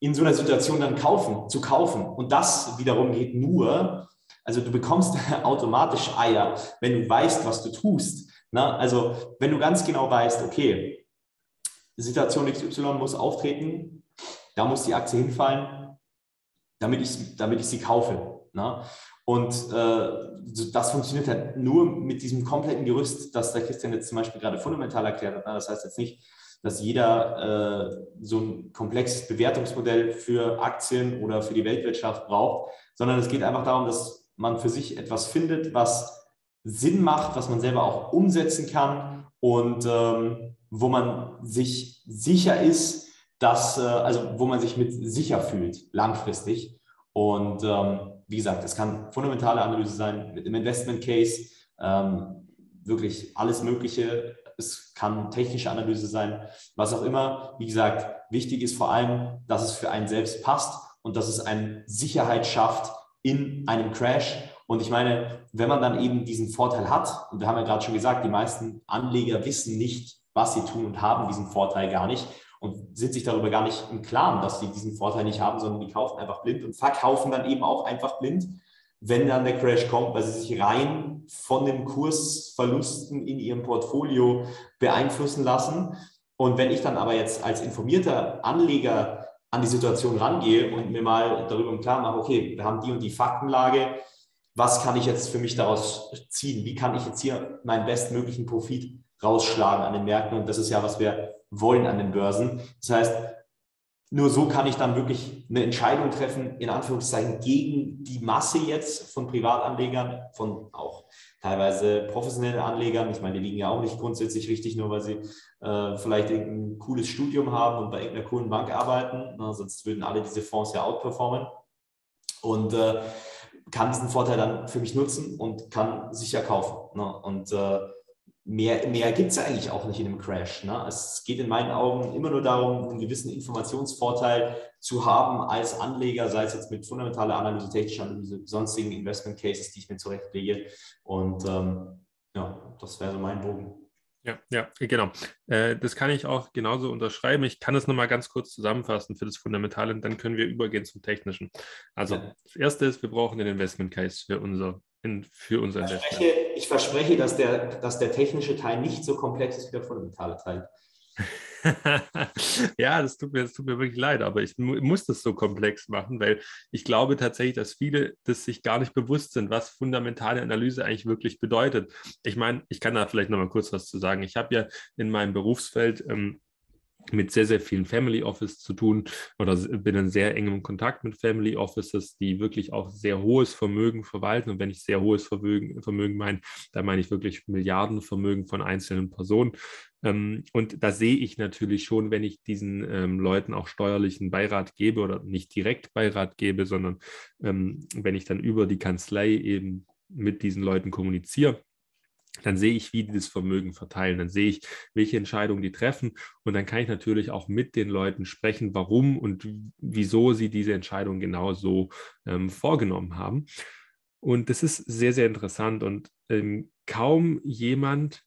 in so einer Situation dann kaufen, zu kaufen. Und das wiederum geht nur, also du bekommst automatisch Eier, wenn du weißt, was du tust. Na, also wenn du ganz genau weißt, okay, Situation XY muss auftreten, da muss die Aktie hinfallen, damit ich, damit ich sie kaufe. Na? Und äh, das funktioniert halt nur mit diesem kompletten Gerüst, das der Christian jetzt zum Beispiel gerade fundamental erklärt hat. Na? Das heißt jetzt nicht, dass jeder äh, so ein komplexes Bewertungsmodell für Aktien oder für die Weltwirtschaft braucht, sondern es geht einfach darum, dass man für sich etwas findet, was Sinn macht, was man selber auch umsetzen kann und ähm, wo man sich sicher ist, dass, äh, also wo man sich mit sicher fühlt, langfristig. Und ähm, wie gesagt, es kann fundamentale Analyse sein mit dem Investment Case, ähm, wirklich alles Mögliche. Es kann technische Analyse sein, was auch immer. Wie gesagt, wichtig ist vor allem, dass es für einen selbst passt und dass es eine Sicherheit schafft in einem Crash. Und ich meine, wenn man dann eben diesen Vorteil hat, und wir haben ja gerade schon gesagt, die meisten Anleger wissen nicht, was sie tun und haben diesen Vorteil gar nicht und sind sich darüber gar nicht im Klaren, dass sie diesen Vorteil nicht haben, sondern die kaufen einfach blind und verkaufen dann eben auch einfach blind, wenn dann der Crash kommt, weil sie sich rein von den Kursverlusten in ihrem Portfolio beeinflussen lassen. Und wenn ich dann aber jetzt als informierter Anleger an die Situation rangehe und mir mal darüber im Klaren mache, okay, wir haben die und die Faktenlage, was kann ich jetzt für mich daraus ziehen? Wie kann ich jetzt hier meinen bestmöglichen Profit rausschlagen an den Märkten? Und das ist ja, was wir wollen an den Börsen. Das heißt, nur so kann ich dann wirklich eine Entscheidung treffen, in Anführungszeichen, gegen die Masse jetzt von Privatanlegern, von auch teilweise professionellen Anlegern. Ich meine, die liegen ja auch nicht grundsätzlich richtig, nur weil sie äh, vielleicht ein cooles Studium haben und bei irgendeiner coolen Bank arbeiten. Na, sonst würden alle diese Fonds ja outperformen. Und äh, kann diesen Vorteil dann für mich nutzen und kann sicher kaufen. Ne? Und äh, mehr, mehr gibt es ja eigentlich auch nicht in einem Crash. Ne? Es geht in meinen Augen immer nur darum, einen gewissen Informationsvorteil zu haben als Anleger, sei es jetzt mit fundamentaler Analyse, technischer Analyse, sonstigen Investment Cases, die ich mir zurechtlege. Und ähm, ja, das wäre so mein Bogen. Ja, ja, genau. Äh, das kann ich auch genauso unterschreiben. Ich kann es nochmal ganz kurz zusammenfassen für das Fundamentale und dann können wir übergehen zum Technischen. Also, das Erste ist, wir brauchen den Investment Case für unser in, für unser ich verspreche, ich verspreche, dass der, dass der technische Teil nicht so komplex ist wie der fundamentale Teil. ja, das tut, mir, das tut mir wirklich leid, aber ich muss das so komplex machen, weil ich glaube tatsächlich, dass viele das sich gar nicht bewusst sind, was fundamentale Analyse eigentlich wirklich bedeutet. Ich meine, ich kann da vielleicht noch mal kurz was zu sagen. Ich habe ja in meinem Berufsfeld ähm, mit sehr, sehr vielen Family Office zu tun oder bin in sehr engem Kontakt mit Family Offices, die wirklich auch sehr hohes Vermögen verwalten. Und wenn ich sehr hohes Vermögen, Vermögen meine, dann meine ich wirklich Milliardenvermögen von einzelnen Personen. Ähm, und da sehe ich natürlich schon, wenn ich diesen ähm, Leuten auch steuerlichen Beirat gebe oder nicht direkt Beirat gebe, sondern ähm, wenn ich dann über die Kanzlei eben mit diesen Leuten kommuniziere, dann sehe ich, wie die das Vermögen verteilen, dann sehe ich, welche Entscheidungen die treffen und dann kann ich natürlich auch mit den Leuten sprechen, warum und wieso sie diese Entscheidung genau so ähm, vorgenommen haben. Und das ist sehr, sehr interessant und ähm, kaum jemand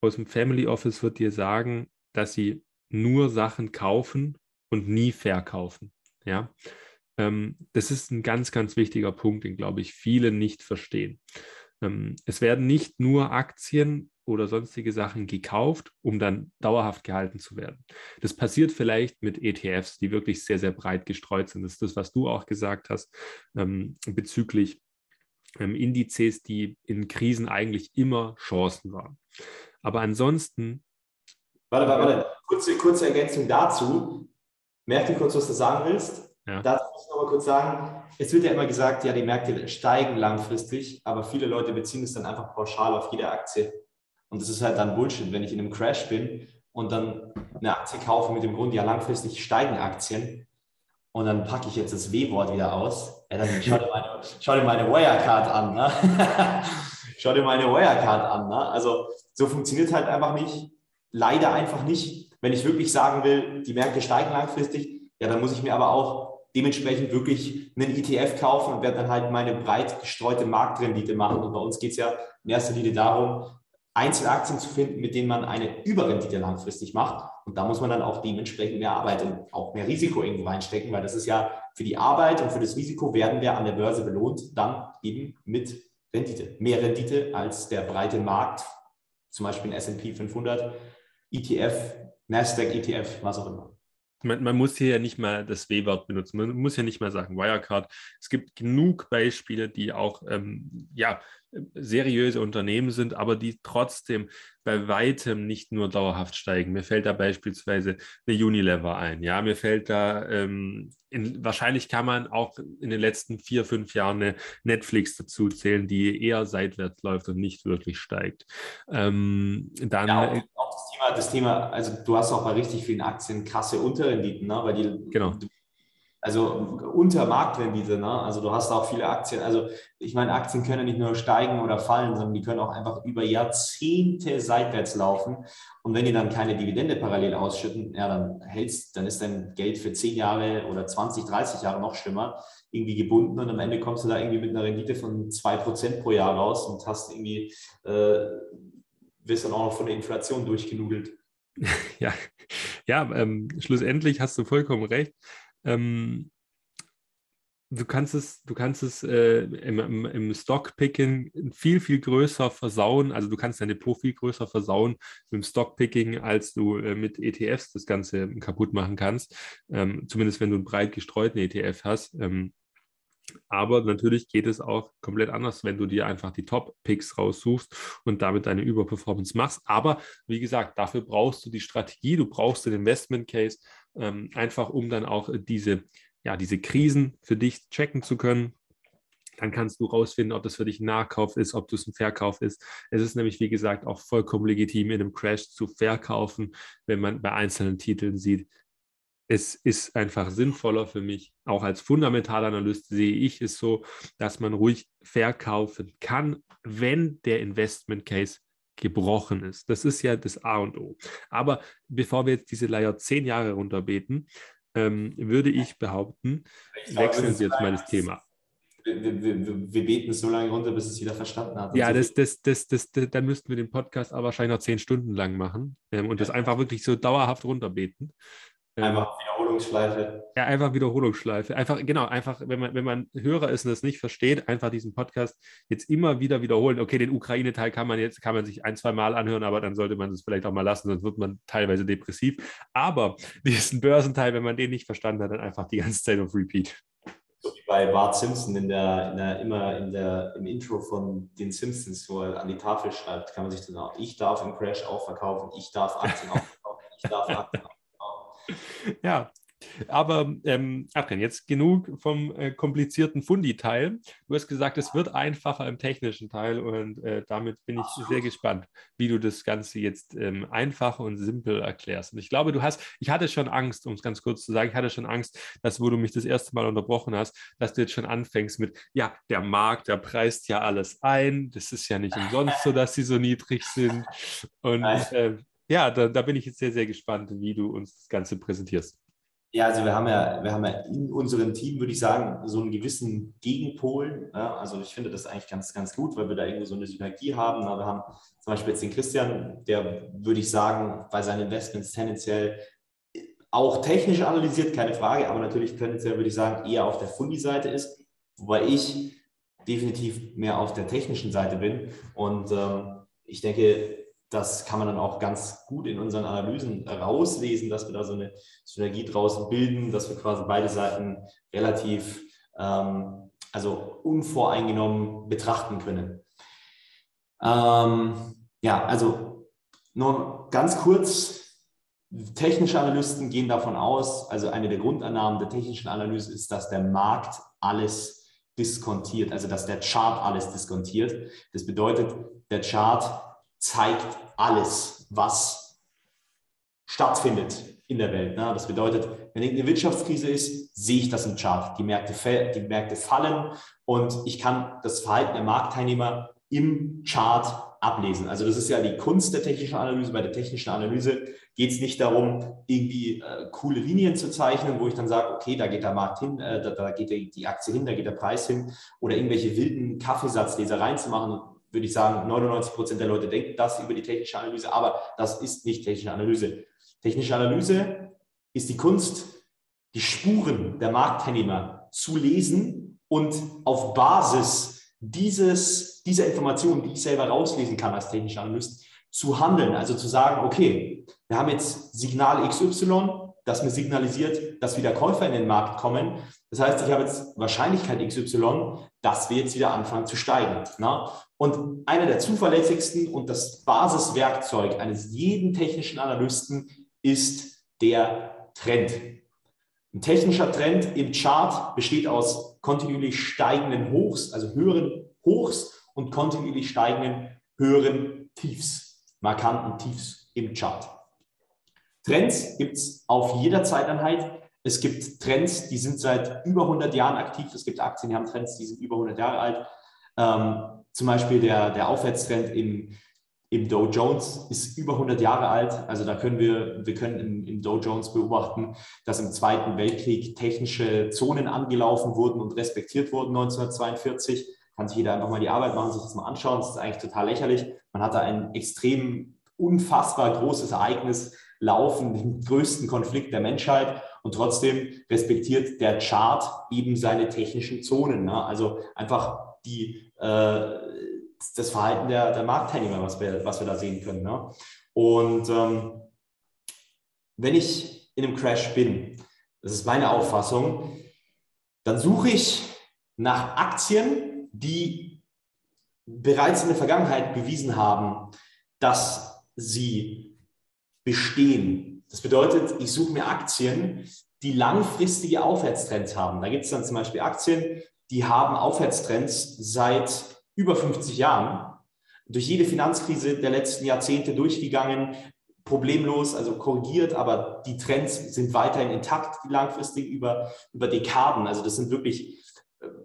aus dem Family Office wird dir sagen, dass sie nur Sachen kaufen und nie verkaufen. Ja, ähm, das ist ein ganz, ganz wichtiger Punkt, den glaube ich viele nicht verstehen. Ähm, es werden nicht nur Aktien oder sonstige Sachen gekauft, um dann dauerhaft gehalten zu werden. Das passiert vielleicht mit ETFs, die wirklich sehr, sehr breit gestreut sind. Das ist das, was du auch gesagt hast ähm, bezüglich ähm, Indizes, die in Krisen eigentlich immer Chancen waren. Aber ansonsten. Warte, warte, warte. Kurze, kurze Ergänzung dazu. Merk dir kurz, was du sagen willst. Ja. Dazu muss ich noch mal kurz sagen, es wird ja immer gesagt, ja, die Märkte steigen langfristig, aber viele Leute beziehen es dann einfach pauschal auf jede Aktie. Und das ist halt dann Bullshit, wenn ich in einem Crash bin und dann eine Aktie kaufe mit dem Grund, ja, langfristig steigen Aktien und dann packe ich jetzt das W-Wort wieder aus. Ja, dann schau dir meine, schau dir meine Wirecard an. Ne? schau dir meine Wirecard an. Ne? Also so funktioniert halt einfach nicht. Leider einfach nicht. Wenn ich wirklich sagen will, die Märkte steigen langfristig, ja, dann muss ich mir aber auch dementsprechend wirklich einen ETF kaufen und werde dann halt meine breit gestreute Marktrendite machen. Und bei uns geht es ja in erster Linie darum, Einzelaktien zu finden, mit denen man eine Überrendite langfristig macht. Und da muss man dann auch dementsprechend mehr Arbeit und auch mehr Risiko irgendwo reinstecken, weil das ist ja für die Arbeit und für das Risiko werden wir an der Börse belohnt, dann eben mit Rendite. Mehr Rendite als der breite Markt, zum Beispiel ein S&P 500, ETF, Nasdaq ETF, was auch immer. Man, man, muss hier ja nicht mal das W-Wort benutzen. Man muss ja nicht mal sagen Wirecard. Es gibt genug Beispiele, die auch ähm, ja, seriöse Unternehmen sind, aber die trotzdem bei weitem nicht nur dauerhaft steigen. Mir fällt da beispielsweise eine Unilever ein. Ja, mir fällt da, ähm, in, wahrscheinlich kann man auch in den letzten vier, fünf Jahren eine Netflix dazu zählen, die eher seitwärts läuft und nicht wirklich steigt. Ähm, dann, ja, auch, auch das, Thema, das Thema, also du hast auch bei richtig vielen Aktien krasse Unterrenditen, ne? weil die, genau. Also unter Marktrendite. Ne? Also du hast auch viele Aktien. Also ich meine, Aktien können nicht nur steigen oder fallen, sondern die können auch einfach über Jahrzehnte seitwärts laufen. Und wenn die dann keine Dividende parallel ausschütten, ja, dann hältst, dann ist dein Geld für 10 Jahre oder 20, 30 Jahre noch schlimmer irgendwie gebunden und am Ende kommst du da irgendwie mit einer Rendite von 2% pro Jahr raus und hast irgendwie, äh, wirst dann auch noch von der Inflation durchgenudelt. Ja, ja ähm, schlussendlich hast du vollkommen recht. Ähm, du kannst es, du kannst es äh, im, im, im Stockpicking viel, viel größer versauen. Also du kannst dein Depot viel größer versauen dem Stockpicking, als du äh, mit ETFs das Ganze kaputt machen kannst. Ähm, zumindest wenn du einen breit gestreuten ETF hast. Ähm, aber natürlich geht es auch komplett anders, wenn du dir einfach die Top-Picks raussuchst und damit deine Überperformance machst. Aber wie gesagt, dafür brauchst du die Strategie, du brauchst den Investment Case, ähm, einfach um dann auch diese, ja, diese Krisen für dich checken zu können. Dann kannst du rausfinden, ob das für dich ein Nachkauf ist, ob das ein Verkauf ist. Es ist nämlich, wie gesagt, auch vollkommen legitim, in einem Crash zu verkaufen, wenn man bei einzelnen Titeln sieht, es ist einfach sinnvoller für mich, auch als Fundamentalanalyst sehe ich es so, dass man ruhig verkaufen kann, wenn der Investment Case gebrochen ist. Das ist ja das A und O. Aber bevor wir jetzt diese Leier zehn Jahre runterbeten, ähm, würde ich behaupten, ich wechseln Sie jetzt mal das Thema. Wir, wir, wir, beten so lange runter, bis es jeder verstanden hat. Ja, das, das, das, das, das, dann müssten wir den Podcast aber wahrscheinlich noch zehn Stunden lang machen ähm, und das einfach wirklich so dauerhaft runterbeten. Einfach Wiederholungsschleife. Ja, einfach Wiederholungsschleife. Einfach, genau, einfach, wenn man, wenn man Hörer ist und das nicht versteht, einfach diesen Podcast jetzt immer wieder wiederholen. Okay, den Ukraine-Teil kann man jetzt, kann man sich ein, zwei Mal anhören, aber dann sollte man es vielleicht auch mal lassen, sonst wird man teilweise depressiv. Aber diesen Börsenteil, wenn man den nicht verstanden hat, dann einfach die ganze Zeit auf Repeat. So wie bei Bart Simpson in der, in der, immer in der, im Intro von den Simpsons, wo er an die Tafel schreibt, kann man sich dann auch, ich darf im Crash auch verkaufen, ich darf Aktien auch verkaufen, ich darf Aktien auch ja, aber ähm, Adrian, jetzt genug vom äh, komplizierten Fundi-Teil. Du hast gesagt, es wird einfacher im technischen Teil und äh, damit bin ich sehr gespannt, wie du das Ganze jetzt ähm, einfach und simpel erklärst. Und ich glaube, du hast, ich hatte schon Angst, um es ganz kurz zu sagen, ich hatte schon Angst, dass, wo du mich das erste Mal unterbrochen hast, dass du jetzt schon anfängst mit, ja, der Markt, der preist ja alles ein. Das ist ja nicht umsonst so, dass sie so niedrig sind. Und äh, ja, da, da bin ich jetzt sehr, sehr gespannt, wie du uns das Ganze präsentierst. Ja, also wir haben ja, wir haben ja in unserem Team, würde ich sagen, so einen gewissen Gegenpol. Ja, also ich finde das eigentlich ganz, ganz gut, weil wir da irgendwo so eine Synergie haben. wir haben zum Beispiel jetzt den Christian, der würde ich sagen, bei seinen Investments tendenziell auch technisch analysiert, keine Frage, aber natürlich tendenziell würde ich sagen, eher auf der Fundi-Seite ist, wobei ich definitiv mehr auf der technischen Seite bin. Und ähm, ich denke, das kann man dann auch ganz gut in unseren Analysen rauslesen, dass wir da so eine Synergie draußen bilden, dass wir quasi beide Seiten relativ ähm, also unvoreingenommen betrachten können. Ähm, ja, also nur ganz kurz. Technische Analysten gehen davon aus, also eine der Grundannahmen der technischen Analyse ist, dass der Markt alles diskontiert, also dass der Chart alles diskontiert. Das bedeutet, der Chart zeigt alles, was stattfindet in der Welt. Ne? Das bedeutet, wenn eine Wirtschaftskrise ist, sehe ich das im Chart. Die Märkte, die Märkte fallen und ich kann das Verhalten der Marktteilnehmer im Chart ablesen. Also das ist ja die Kunst der technischen Analyse. Bei der technischen Analyse geht es nicht darum, irgendwie äh, coole Linien zu zeichnen, wo ich dann sage, okay, da geht der Markt hin, äh, da, da, geht die Aktie hin, da geht der Preis hin oder irgendwelche wilden Kaffeesatzlesereien zu machen würde ich sagen, 99 Prozent der Leute denken das über die technische Analyse, aber das ist nicht technische Analyse. Technische Analyse ist die Kunst, die Spuren der Marktteilnehmer zu lesen und auf Basis dieses, dieser Informationen, die ich selber rauslesen kann als technischer Analyst, zu handeln. Also zu sagen, okay, wir haben jetzt Signal XY, das mir signalisiert, dass wieder Käufer in den Markt kommen. Das heißt, ich habe jetzt Wahrscheinlichkeit XY, dass wir jetzt wieder anfangen zu steigen. Na? Und einer der zuverlässigsten und das Basiswerkzeug eines jeden technischen Analysten ist der Trend. Ein technischer Trend im Chart besteht aus kontinuierlich steigenden Hochs, also höheren Hochs und kontinuierlich steigenden höheren Tiefs, markanten Tiefs im Chart. Trends gibt es auf jeder Zeiteinheit. Es gibt Trends, die sind seit über 100 Jahren aktiv. Es gibt Aktien, die haben Trends, die sind über 100 Jahre alt. Ähm, zum Beispiel der, der Aufwärtstrend im, im Dow Jones ist über 100 Jahre alt. Also da können wir, wir können im, im Dow Jones beobachten, dass im Zweiten Weltkrieg technische Zonen angelaufen wurden und respektiert wurden 1942. Kann sich jeder einfach mal die Arbeit machen, sich das mal anschauen. Das ist eigentlich total lächerlich. Man hatte ein extrem unfassbar großes Ereignis laufen, den größten Konflikt der Menschheit und trotzdem respektiert der Chart eben seine technischen Zonen. Ne? Also einfach die, äh, das Verhalten der, der Marktteilnehmer, was wir, was wir da sehen können. Ne? Und ähm, wenn ich in einem Crash bin, das ist meine Auffassung, dann suche ich nach Aktien, die bereits in der Vergangenheit bewiesen haben, dass sie bestehen. Das bedeutet, ich suche mir Aktien, die langfristige Aufwärtstrends haben. Da gibt es dann zum Beispiel Aktien, die haben Aufwärtstrends seit über 50 Jahren. Durch jede Finanzkrise der letzten Jahrzehnte durchgegangen, problemlos, also korrigiert, aber die Trends sind weiterhin intakt, die langfristig über, über Dekaden. Also das sind wirklich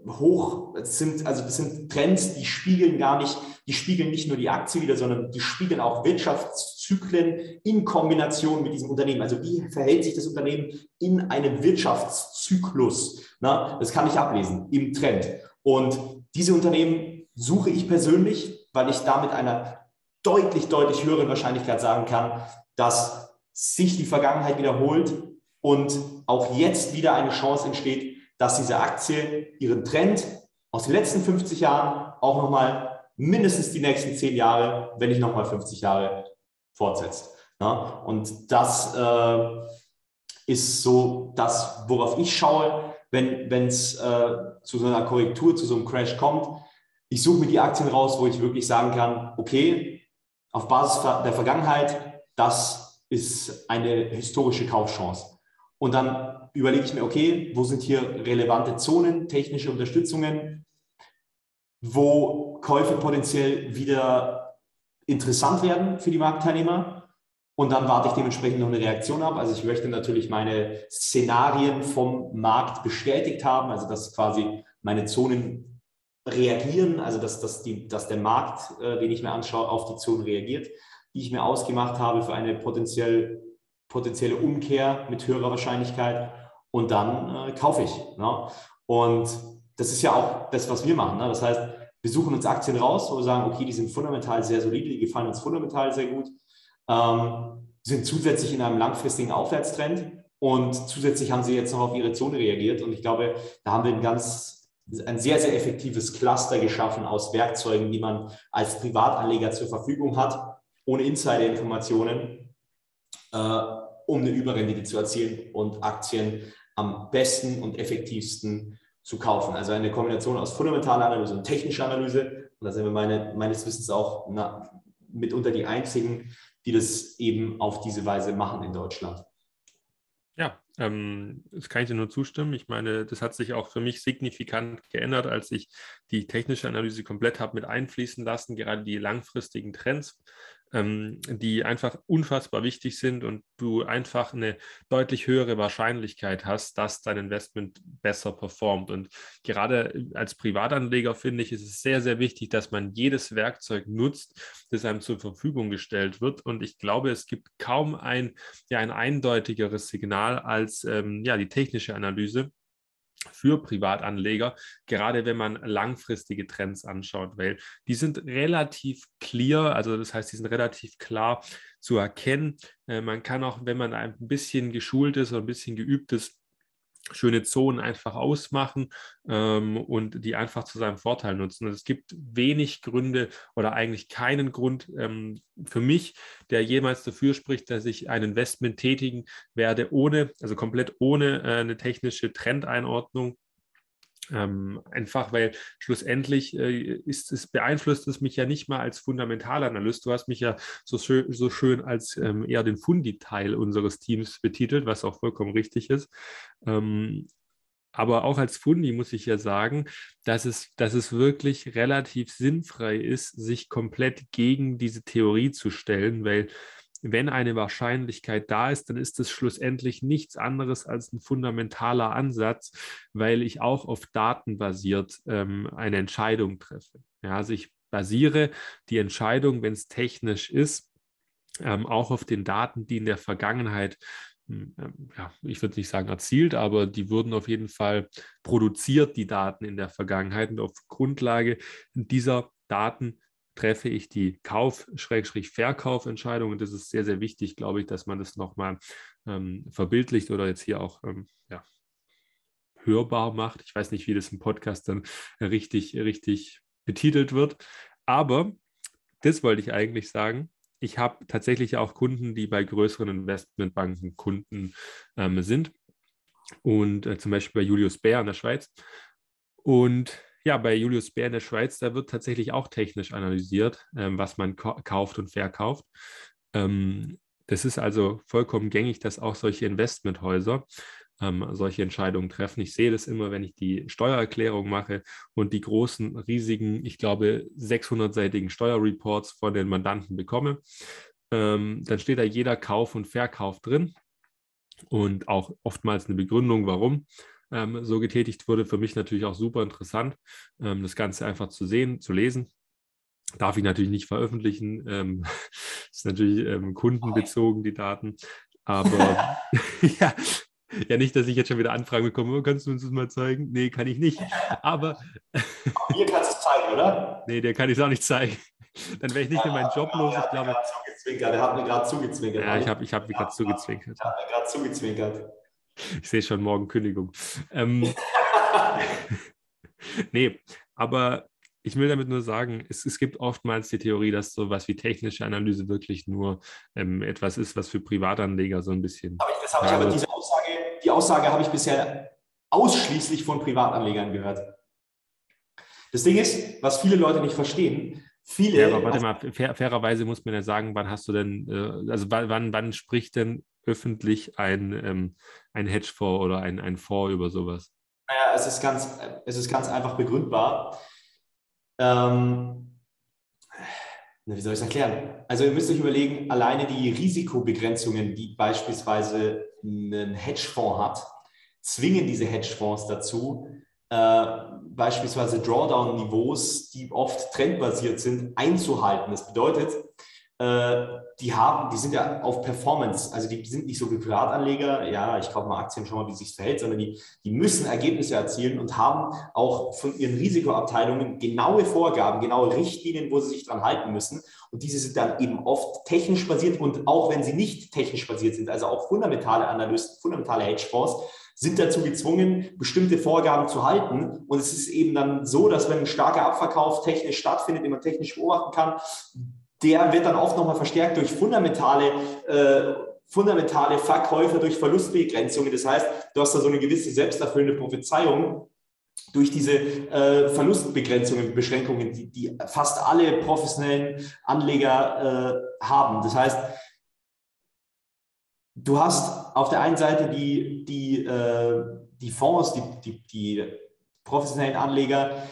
hoch, es sind, also das sind Trends, die spiegeln gar nicht, die spiegeln nicht nur die Aktie wieder, sondern die spiegeln auch Wirtschaftszyklen in Kombination mit diesem Unternehmen. Also wie verhält sich das Unternehmen in einem Wirtschaftszyklus? Na, das kann ich ablesen im Trend. Und diese Unternehmen suche ich persönlich, weil ich da mit einer deutlich, deutlich höheren Wahrscheinlichkeit sagen kann, dass sich die Vergangenheit wiederholt und auch jetzt wieder eine Chance entsteht, dass diese Aktie ihren Trend aus den letzten 50 Jahren auch nochmal mindestens die nächsten 10 Jahre, wenn nicht nochmal 50 Jahre fortsetzt. Ja, und das äh, ist so das, worauf ich schaue, wenn es äh, zu so einer Korrektur, zu so einem Crash kommt. Ich suche mir die Aktien raus, wo ich wirklich sagen kann, okay, auf Basis der Vergangenheit, das ist eine historische Kaufchance. Und dann überlege ich mir, okay, wo sind hier relevante Zonen, technische Unterstützungen, wo Käufe potenziell wieder interessant werden für die Marktteilnehmer. Und dann warte ich dementsprechend noch eine Reaktion ab. Also ich möchte natürlich meine Szenarien vom Markt bestätigt haben, also dass quasi meine Zonen reagieren, also dass, dass, die, dass der Markt, äh, den ich mir anschaue, auf die Zonen reagiert, die ich mir ausgemacht habe für eine potenziell, potenzielle Umkehr mit höherer Wahrscheinlichkeit und dann äh, kaufe ich. Ne? Und das ist ja auch das, was wir machen. Ne? Das heißt, wir suchen uns Aktien raus, wo wir sagen, okay, die sind fundamental sehr solide, die gefallen uns fundamental sehr gut, ähm, sind zusätzlich in einem langfristigen Aufwärtstrend und zusätzlich haben sie jetzt noch auf ihre Zone reagiert. Und ich glaube, da haben wir ein ganz, ein sehr, sehr effektives Cluster geschaffen aus Werkzeugen, die man als Privatanleger zur Verfügung hat, ohne Insider-Informationen, äh, um eine Überrendite zu erzielen und Aktien am besten und effektivsten zu kaufen. Also eine Kombination aus fundamentaler Analyse und technischer Analyse. Und da sind wir meine, meines Wissens auch na, mitunter die einzigen, die das eben auf diese Weise machen in Deutschland. Ja, ähm, das kann ich dir nur zustimmen. Ich meine, das hat sich auch für mich signifikant geändert, als ich die technische Analyse komplett habe mit einfließen lassen, gerade die langfristigen Trends ähm, die einfach unfassbar wichtig sind und du einfach eine deutlich höhere Wahrscheinlichkeit hast, dass dein Investment besser performt. Und gerade als Privatanleger finde ich, ist es sehr, sehr wichtig, dass man jedes Werkzeug nutzt, das einem zur Verfügung gestellt wird. Und ich glaube, es gibt kaum ein, ja, ein eindeutigeres Signal als ähm, ja, die technische Analyse für Privatanleger, gerade wenn man langfristige Trends anschaut, weil die sind relativ clear, also das heißt, die sind relativ klar zu erkennen. Äh, man kann auch, wenn man ein bisschen geschult ist oder ein bisschen geübt ist, schöne Zonen einfach ausmachen ähm, und die einfach zu seinem Vorteil nutzen. Und es gibt wenig Gründe oder eigentlich keinen Grund ähm, für mich, der jemals dafür spricht, dass ich ein Investment tätigen werde, ohne, also komplett ohne äh, eine technische Trendeinordnung ähm, einfach weil schlussendlich äh, ist es beeinflusst es mich ja nicht mal als Fundamentalanalyst. Du hast mich ja so schön, so schön als ähm, eher den Fundi-Teil unseres Teams betitelt, was auch vollkommen richtig ist. Ähm, aber auch als Fundi muss ich ja sagen, dass es, dass es wirklich relativ sinnfrei ist, sich komplett gegen diese Theorie zu stellen, weil wenn eine Wahrscheinlichkeit da ist, dann ist es schlussendlich nichts anderes als ein fundamentaler Ansatz, weil ich auch auf Daten basiert ähm, eine Entscheidung treffe. Ja, also ich basiere die Entscheidung, wenn es technisch ist, ähm, auch auf den Daten, die in der Vergangenheit hm, ähm, ja, ich würde nicht sagen erzielt, aber die wurden auf jeden Fall produziert, die Daten in der Vergangenheit. Und auf Grundlage dieser Daten treffe ich die Kauf-Verkaufentscheidung. Und das ist sehr, sehr wichtig, glaube ich, dass man das nochmal ähm, verbildlicht oder jetzt hier auch ähm, ja, hörbar macht. Ich weiß nicht, wie das im Podcast dann richtig, richtig betitelt wird. Aber das wollte ich eigentlich sagen. Ich habe tatsächlich auch Kunden, die bei größeren Investmentbanken Kunden ähm, sind. Und äh, zum Beispiel bei Julius Bär in der Schweiz. Und ja, bei Julius Bär in der Schweiz, da wird tatsächlich auch technisch analysiert, ähm, was man kauft und verkauft. Ähm, das ist also vollkommen gängig, dass auch solche Investmenthäuser ähm, solche Entscheidungen treffen. Ich sehe das immer, wenn ich die Steuererklärung mache und die großen, riesigen, ich glaube, 600-seitigen Steuerreports von den Mandanten bekomme. Ähm, dann steht da jeder Kauf und Verkauf drin und auch oftmals eine Begründung, warum ähm, so getätigt wurde. Für mich natürlich auch super interessant, ähm, das Ganze einfach zu sehen, zu lesen. Darf ich natürlich nicht veröffentlichen. Ähm, ist natürlich ähm, kundenbezogen, die Daten. Aber ja, ja, nicht, dass ich jetzt schon wieder Anfragen bekomme, oh, kannst du uns das mal zeigen? Nee, kann ich nicht. Aber. Mir kannst du es zeigen, oder? Nee, der kann ich es auch nicht zeigen. Dann wäre ich nicht mehr meinen Job los. Ich glaube. Der hat mir gerade zugezwinkert. Ja, ich habe ich hab mich gerade zugezwinkert. Ich habe mir gerade zugezwinkert. Ich sehe schon morgen Kündigung. Ähm, nee, aber ich will damit nur sagen, es, es, gibt oftmals die Theorie, dass sowas wie technische Analyse wirklich nur ähm, etwas ist, was für Privatanleger so ein bisschen. Aber, das habe ich aber diese Aussage, die Aussage habe ich bisher ausschließlich von Privatanlegern gehört. Das Ding ist, was viele Leute nicht verstehen, viele. Ja, aber warte mal, fair, fairerweise muss man ja sagen, wann hast du denn, äh, also wann, wann spricht denn öffentlich ein, ähm, ein Hedgefonds oder ein, ein Fonds über sowas? Naja, es ist ganz, es ist ganz einfach begründbar. Ähm, wie soll ich es erklären? Also ihr müsst euch überlegen, alleine die Risikobegrenzungen, die beispielsweise ein Hedgefonds hat, zwingen diese Hedgefonds dazu, äh, beispielsweise Drawdown-Niveaus, die oft trendbasiert sind, einzuhalten. Das bedeutet, die haben, die sind ja auf Performance, also die sind nicht so wie Privatanleger, ja, ich kaufe mal Aktien, schau mal, wie sich verhält, sondern die, die müssen Ergebnisse erzielen und haben auch von ihren Risikoabteilungen genaue Vorgaben, genaue Richtlinien, wo sie sich dran halten müssen. Und diese sind dann eben oft technisch basiert und auch wenn sie nicht technisch basiert sind, also auch fundamentale Analysten, fundamentale Hedgefonds, sind dazu gezwungen, bestimmte Vorgaben zu halten. Und es ist eben dann so, dass wenn ein starker Abverkauf technisch stattfindet, den man technisch beobachten kann, der wird dann oft nochmal verstärkt durch fundamentale, äh, fundamentale Verkäufe, durch Verlustbegrenzungen. Das heißt, du hast da so eine gewisse selbsterfüllende Prophezeiung durch diese äh, Verlustbegrenzungen, Beschränkungen, die, die, fast alle professionellen Anleger äh, haben. Das heißt, du hast auf der einen Seite die, die, äh, die Fonds, die, die, die professionellen Anleger,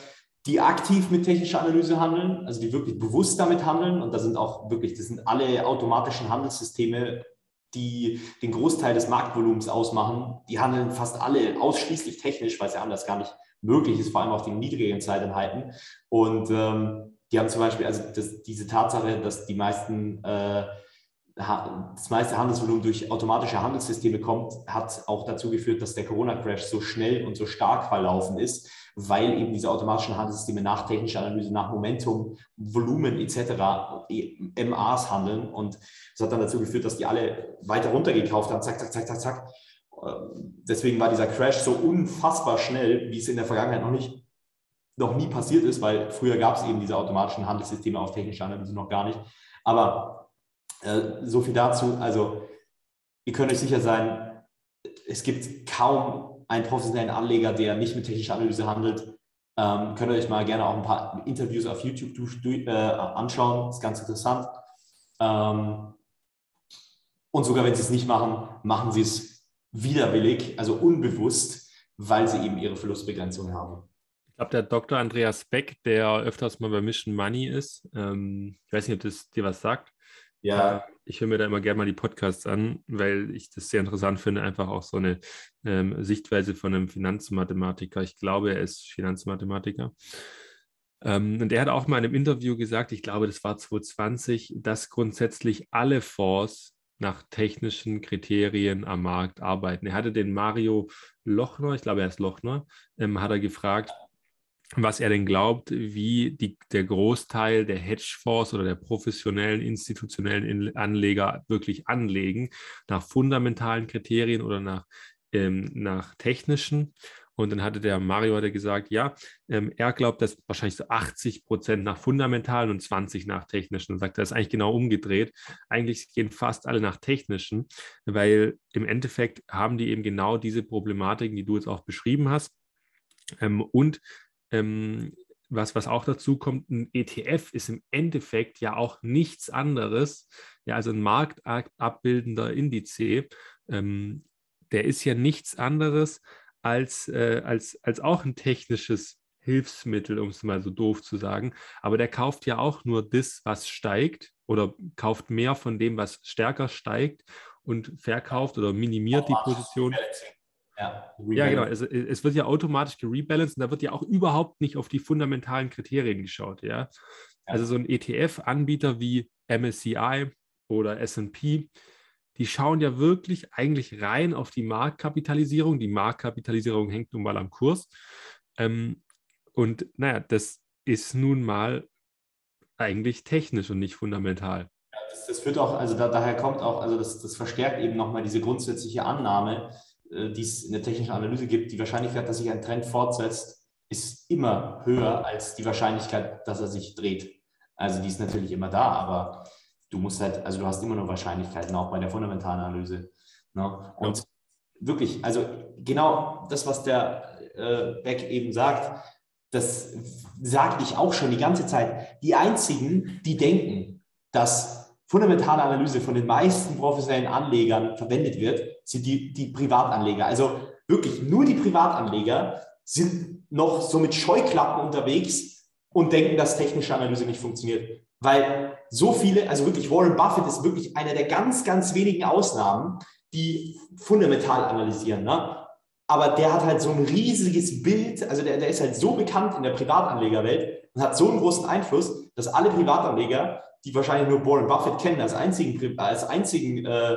die aktiv mit technischer Analyse handeln, also die wirklich bewusst damit handeln. Und da sind auch wirklich, das sind alle automatischen Handelssysteme, die den Großteil des Marktvolumens ausmachen. Die handeln fast alle ausschließlich technisch, weil es ja anders gar nicht möglich ist, vor allem auf den niedrigen Zeiteinheiten. Und ähm, die haben zum Beispiel, also das, diese Tatsache, dass die meisten äh, das meiste Handelsvolumen durch automatische Handelssysteme kommt, hat auch dazu geführt, dass der Corona-Crash so schnell und so stark verlaufen ist, weil eben diese automatischen Handelssysteme nach technischer Analyse, nach Momentum, Volumen etc. MAs handeln. Und das hat dann dazu geführt, dass die alle weiter runtergekauft haben, zack, zack, zack, zack, zack. deswegen war dieser Crash so unfassbar schnell, wie es in der Vergangenheit noch nicht noch nie passiert ist, weil früher gab es eben diese automatischen Handelssysteme auf technischer Analyse noch gar nicht. Aber äh, so viel dazu. Also ihr könnt euch sicher sein, es gibt kaum einen professionellen Anleger, der nicht mit technischer Analyse handelt. Ähm, könnt ihr euch mal gerne auch ein paar Interviews auf YouTube äh, anschauen. Das ist ganz interessant. Ähm, und sogar wenn sie es nicht machen, machen sie es widerwillig, also unbewusst, weil sie eben ihre Verlustbegrenzung haben. Ich glaube, der Dr. Andreas Beck, der öfters mal bei Mission Money ist, ähm, ich weiß nicht, ob das dir was sagt. Ja. Ich höre mir da immer gerne mal die Podcasts an, weil ich das sehr interessant finde, einfach auch so eine ähm, Sichtweise von einem Finanzmathematiker. Ich glaube, er ist Finanzmathematiker. Ähm, und er hat auch mal in einem Interview gesagt, ich glaube, das war 2020, dass grundsätzlich alle Fonds nach technischen Kriterien am Markt arbeiten. Er hatte den Mario Lochner, ich glaube, er ist Lochner, ähm, hat er gefragt, was er denn glaubt, wie die, der Großteil der Hedgefonds oder der professionellen institutionellen Anleger wirklich anlegen, nach fundamentalen Kriterien oder nach, ähm, nach technischen. Und dann hatte der Mario hatte gesagt, ja, ähm, er glaubt, dass wahrscheinlich so 80 Prozent nach fundamentalen und 20 nach technischen. Und sagt, das ist eigentlich genau umgedreht. Eigentlich gehen fast alle nach technischen, weil im Endeffekt haben die eben genau diese Problematiken, die du jetzt auch beschrieben hast. Ähm, und ähm, was, was auch dazu kommt, ein ETF ist im Endeffekt ja auch nichts anderes, ja, also ein marktabbildender Indiz, ähm, der ist ja nichts anderes als, äh, als, als auch ein technisches Hilfsmittel, um es mal so doof zu sagen. Aber der kauft ja auch nur das, was steigt oder kauft mehr von dem, was stärker steigt und verkauft oder minimiert die Position. Ja, ja, genau. Es, es, wird ja automatisch gerebalanced und da wird ja auch überhaupt nicht auf die fundamentalen Kriterien geschaut. Ja? ja. Also so ein ETF-Anbieter wie MSCI oder SP, die schauen ja wirklich eigentlich rein auf die Marktkapitalisierung. Die Marktkapitalisierung hängt nun mal am Kurs. Ähm, und naja, das ist nun mal eigentlich technisch und nicht fundamental. Ja, das, das führt auch, also da, daher kommt auch, also das, das verstärkt eben nochmal diese grundsätzliche Annahme, die es in der technischen Analyse gibt, die Wahrscheinlichkeit, dass sich ein Trend fortsetzt, ist immer höher als die Wahrscheinlichkeit, dass er sich dreht. Also die ist natürlich immer da, aber du musst halt, also du hast immer nur Wahrscheinlichkeiten, auch bei der fundamentalen Analyse. Ne? Und ja. wirklich, also genau das, was der äh, Beck eben sagt, das sage ich auch schon die ganze Zeit. Die einzigen, die denken, dass fundamentale Analyse von den meisten professionellen Anlegern verwendet wird, sind die, die Privatanleger. Also wirklich nur die Privatanleger sind noch so mit Scheuklappen unterwegs und denken, dass technische Analyse nicht funktioniert. Weil so viele, also wirklich Warren Buffett ist wirklich einer der ganz, ganz wenigen Ausnahmen, die fundamental analysieren. Ne? Aber der hat halt so ein riesiges Bild, also der, der ist halt so bekannt in der Privatanlegerwelt und hat so einen großen Einfluss, dass alle Privatanleger die wahrscheinlich nur Warren Buffett kennen als einzigen, als einzigen äh,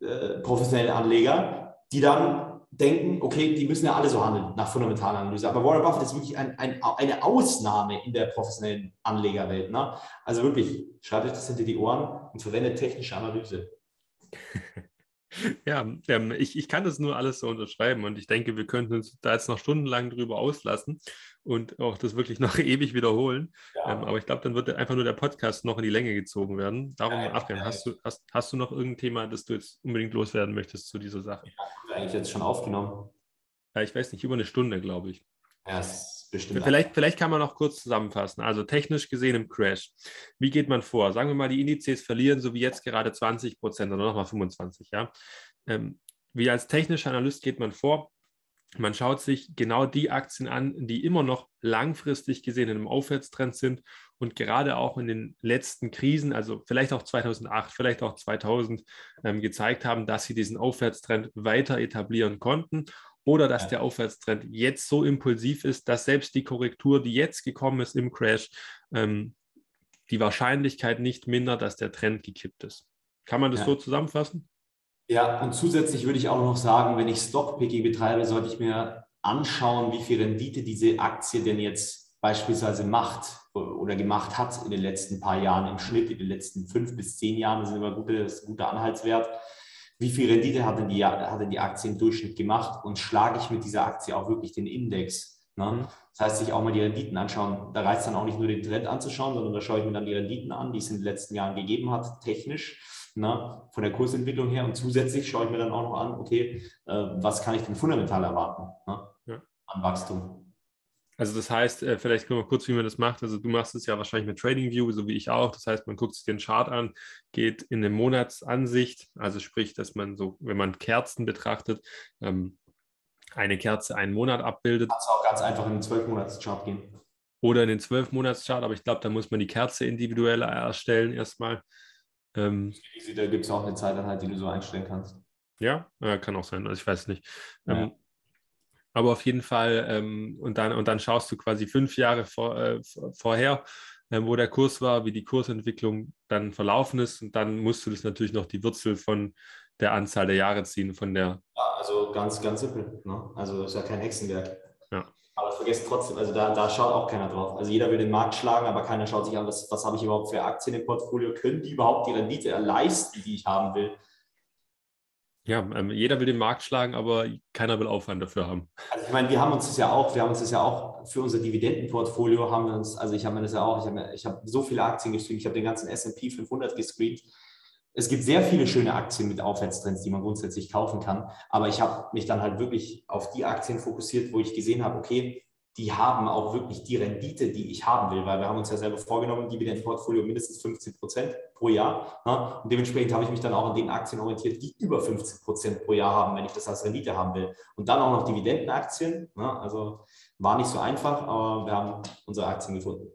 äh, professionellen Anleger, die dann denken, okay, die müssen ja alle so handeln nach fundamentaler Analyse. Aber Warren Buffett ist wirklich ein, ein, eine Ausnahme in der professionellen Anlegerwelt. Ne? Also wirklich, schreibt euch das hinter die Ohren und verwendet technische Analyse. Ja, ähm, ich, ich kann das nur alles so unterschreiben und ich denke, wir könnten uns da jetzt noch stundenlang drüber auslassen und auch das wirklich noch ewig wiederholen. Ja. Ähm, aber ich glaube, dann wird einfach nur der Podcast noch in die Länge gezogen werden. Darum, ja, Adrian, ja, hast, du, hast, hast du noch irgendein Thema, das du jetzt unbedingt loswerden möchtest zu dieser Sache? Ja, eigentlich jetzt schon aufgenommen. Ja, ich weiß nicht, über eine Stunde, glaube ich. Ja, ist bestimmt. Vielleicht, vielleicht kann man noch kurz zusammenfassen. Also technisch gesehen im Crash. Wie geht man vor? Sagen wir mal, die Indizes verlieren, so wie jetzt gerade 20 Prozent oder nochmal 25, ja. Ähm, wie als technischer Analyst geht man vor? Man schaut sich genau die Aktien an, die immer noch langfristig gesehen in einem Aufwärtstrend sind und gerade auch in den letzten Krisen, also vielleicht auch 2008, vielleicht auch 2000, ähm, gezeigt haben, dass sie diesen Aufwärtstrend weiter etablieren konnten oder dass der Aufwärtstrend jetzt so impulsiv ist, dass selbst die Korrektur, die jetzt gekommen ist im Crash, ähm, die Wahrscheinlichkeit nicht mindert, dass der Trend gekippt ist. Kann man das ja. so zusammenfassen? Ja, und zusätzlich würde ich auch noch sagen, wenn ich Stockpicking betreibe, sollte ich mir anschauen, wie viel Rendite diese Aktie denn jetzt beispielsweise macht oder gemacht hat in den letzten paar Jahren im Schnitt, in den letzten fünf bis zehn Jahren. Das ist immer gute, das ist ein guter Anhaltswert. wie viel Rendite hat denn die, hat denn die Aktie im Durchschnitt gemacht und schlage ich mit dieser Aktie auch wirklich den Index. Ne? Das heißt, sich auch mal die Renditen anschauen. Da reicht es dann auch nicht nur den Trend anzuschauen, sondern da schaue ich mir dann die Renditen an, die es in den letzten Jahren gegeben hat, technisch, ne? von der Kursentwicklung her. Und zusätzlich schaue ich mir dann auch noch an, okay, äh, was kann ich denn fundamental erwarten ne? ja. an Wachstum. Also das heißt, äh, vielleicht können wir kurz, wie man das macht. Also du machst es ja wahrscheinlich mit TradingView, so wie ich auch. Das heißt, man guckt sich den Chart an, geht in eine Monatsansicht, also sprich, dass man so, wenn man Kerzen betrachtet, ähm, eine Kerze einen Monat abbildet. Kannst auch ganz einfach in den 12-Monats-Chart gehen. Oder in den 12-Monats-Chart, aber ich glaube, da muss man die Kerze individuell erstellen erstmal. Ähm, da gibt es auch eine Zeiteinheit, die du so einstellen kannst. Ja, äh, kann auch sein, also ich weiß nicht. Ja. Ähm, aber auf jeden Fall, ähm, und, dann, und dann schaust du quasi fünf Jahre vor, äh, vorher, äh, wo der Kurs war, wie die Kursentwicklung dann verlaufen ist. Und dann musst du das natürlich noch die Wurzel von der Anzahl der Jahre ziehen, von der. Ja, also ganz, ganz simpel. Ne? Also das ist ja kein Hexenwerk. Ja. Aber vergesst trotzdem, also da, da schaut auch keiner drauf. Also jeder will den Markt schlagen, aber keiner schaut sich an, was, was habe ich überhaupt für Aktien im Portfolio? Können die überhaupt die Rendite leisten, die ich haben will? Ja, ähm, jeder will den Markt schlagen, aber keiner will Aufwand dafür haben. Also ich meine, wir haben uns das ja auch, wir haben uns das ja auch für unser Dividendenportfolio haben wir uns, also ich habe mir das ja auch, ich habe ich hab so viele Aktien gescreent, ich habe den ganzen S&P 500 gescreent. Es gibt sehr viele schöne Aktien mit Aufwärtstrends, die man grundsätzlich kaufen kann, aber ich habe mich dann halt wirklich auf die Aktien fokussiert, wo ich gesehen habe, okay, die haben auch wirklich die Rendite, die ich haben will, weil wir haben uns ja selber vorgenommen, Dividendenportfolio mindestens 15 Prozent pro Jahr. Ne? Und dementsprechend habe ich mich dann auch an den Aktien orientiert, die über 15 Prozent pro Jahr haben, wenn ich das als Rendite haben will. Und dann auch noch Dividendenaktien. Ne? Also war nicht so einfach, aber wir haben unsere Aktien gefunden.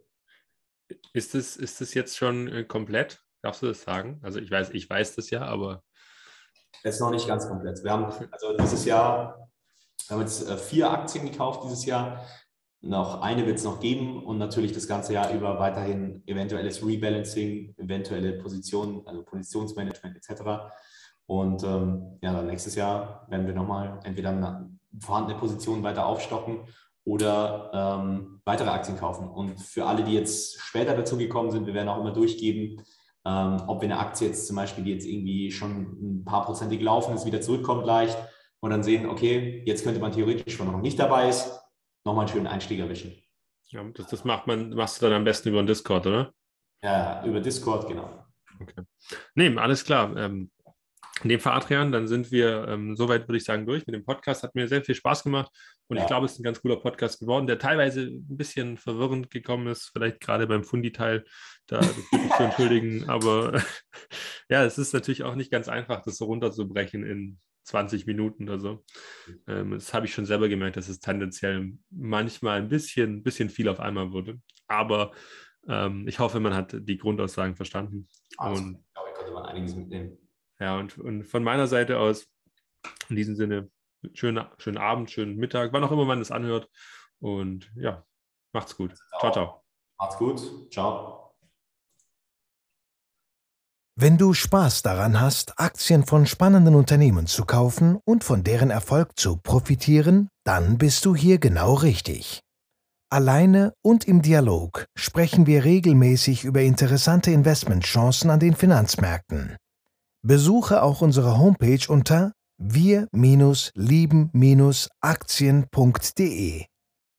Ist es ist jetzt schon äh, komplett? Darfst du das sagen? Also ich weiß, ich weiß das ja, aber. Es ist noch nicht ganz komplett. Wir haben also dieses Jahr, wir haben jetzt äh, vier Aktien gekauft dieses Jahr noch eine wird es noch geben und natürlich das ganze Jahr über weiterhin eventuelles Rebalancing, eventuelle Positionen, also Positionsmanagement etc. Und ähm, ja, dann nächstes Jahr werden wir nochmal entweder eine vorhandene Position weiter aufstocken oder ähm, weitere Aktien kaufen. Und für alle, die jetzt später dazu gekommen sind, wir werden auch immer durchgeben, ähm, ob wir eine Aktie jetzt zum Beispiel, die jetzt irgendwie schon ein paar prozentig laufen ist, wieder zurückkommt leicht und dann sehen, okay, jetzt könnte man theoretisch, wenn man noch nicht dabei ist, nochmal einen schönen Einstieg erwischen. Ja, das, das macht man, machst du dann am besten über den Discord, oder? Ja, über Discord, genau. Okay. Nee, alles klar. Ähm, in dem Fall, Adrian, dann sind wir ähm, soweit, würde ich sagen, durch mit dem Podcast. Hat mir sehr viel Spaß gemacht und ja. ich glaube, es ist ein ganz cooler Podcast geworden, der teilweise ein bisschen verwirrend gekommen ist, vielleicht gerade beim Fundi-Teil, da bitte zu entschuldigen. Aber ja, es ist natürlich auch nicht ganz einfach, das so runterzubrechen in 20 Minuten oder so. Ähm, das habe ich schon selber gemerkt, dass es tendenziell manchmal ein bisschen, bisschen viel auf einmal wurde. Aber ähm, ich hoffe, man hat die Grundaussagen verstanden. Also, und, ich glaube, konnte man einiges mitnehmen. Ja, und, und von meiner Seite aus, in diesem Sinne, schönen, schönen Abend, schönen Mittag, wann auch immer man das anhört. Und ja, macht's gut. Ciao, ciao. Macht's gut. Ciao. Wenn du Spaß daran hast, Aktien von spannenden Unternehmen zu kaufen und von deren Erfolg zu profitieren, dann bist du hier genau richtig. Alleine und im Dialog sprechen wir regelmäßig über interessante Investmentchancen an den Finanzmärkten. Besuche auch unsere Homepage unter wir-lieben-aktien.de.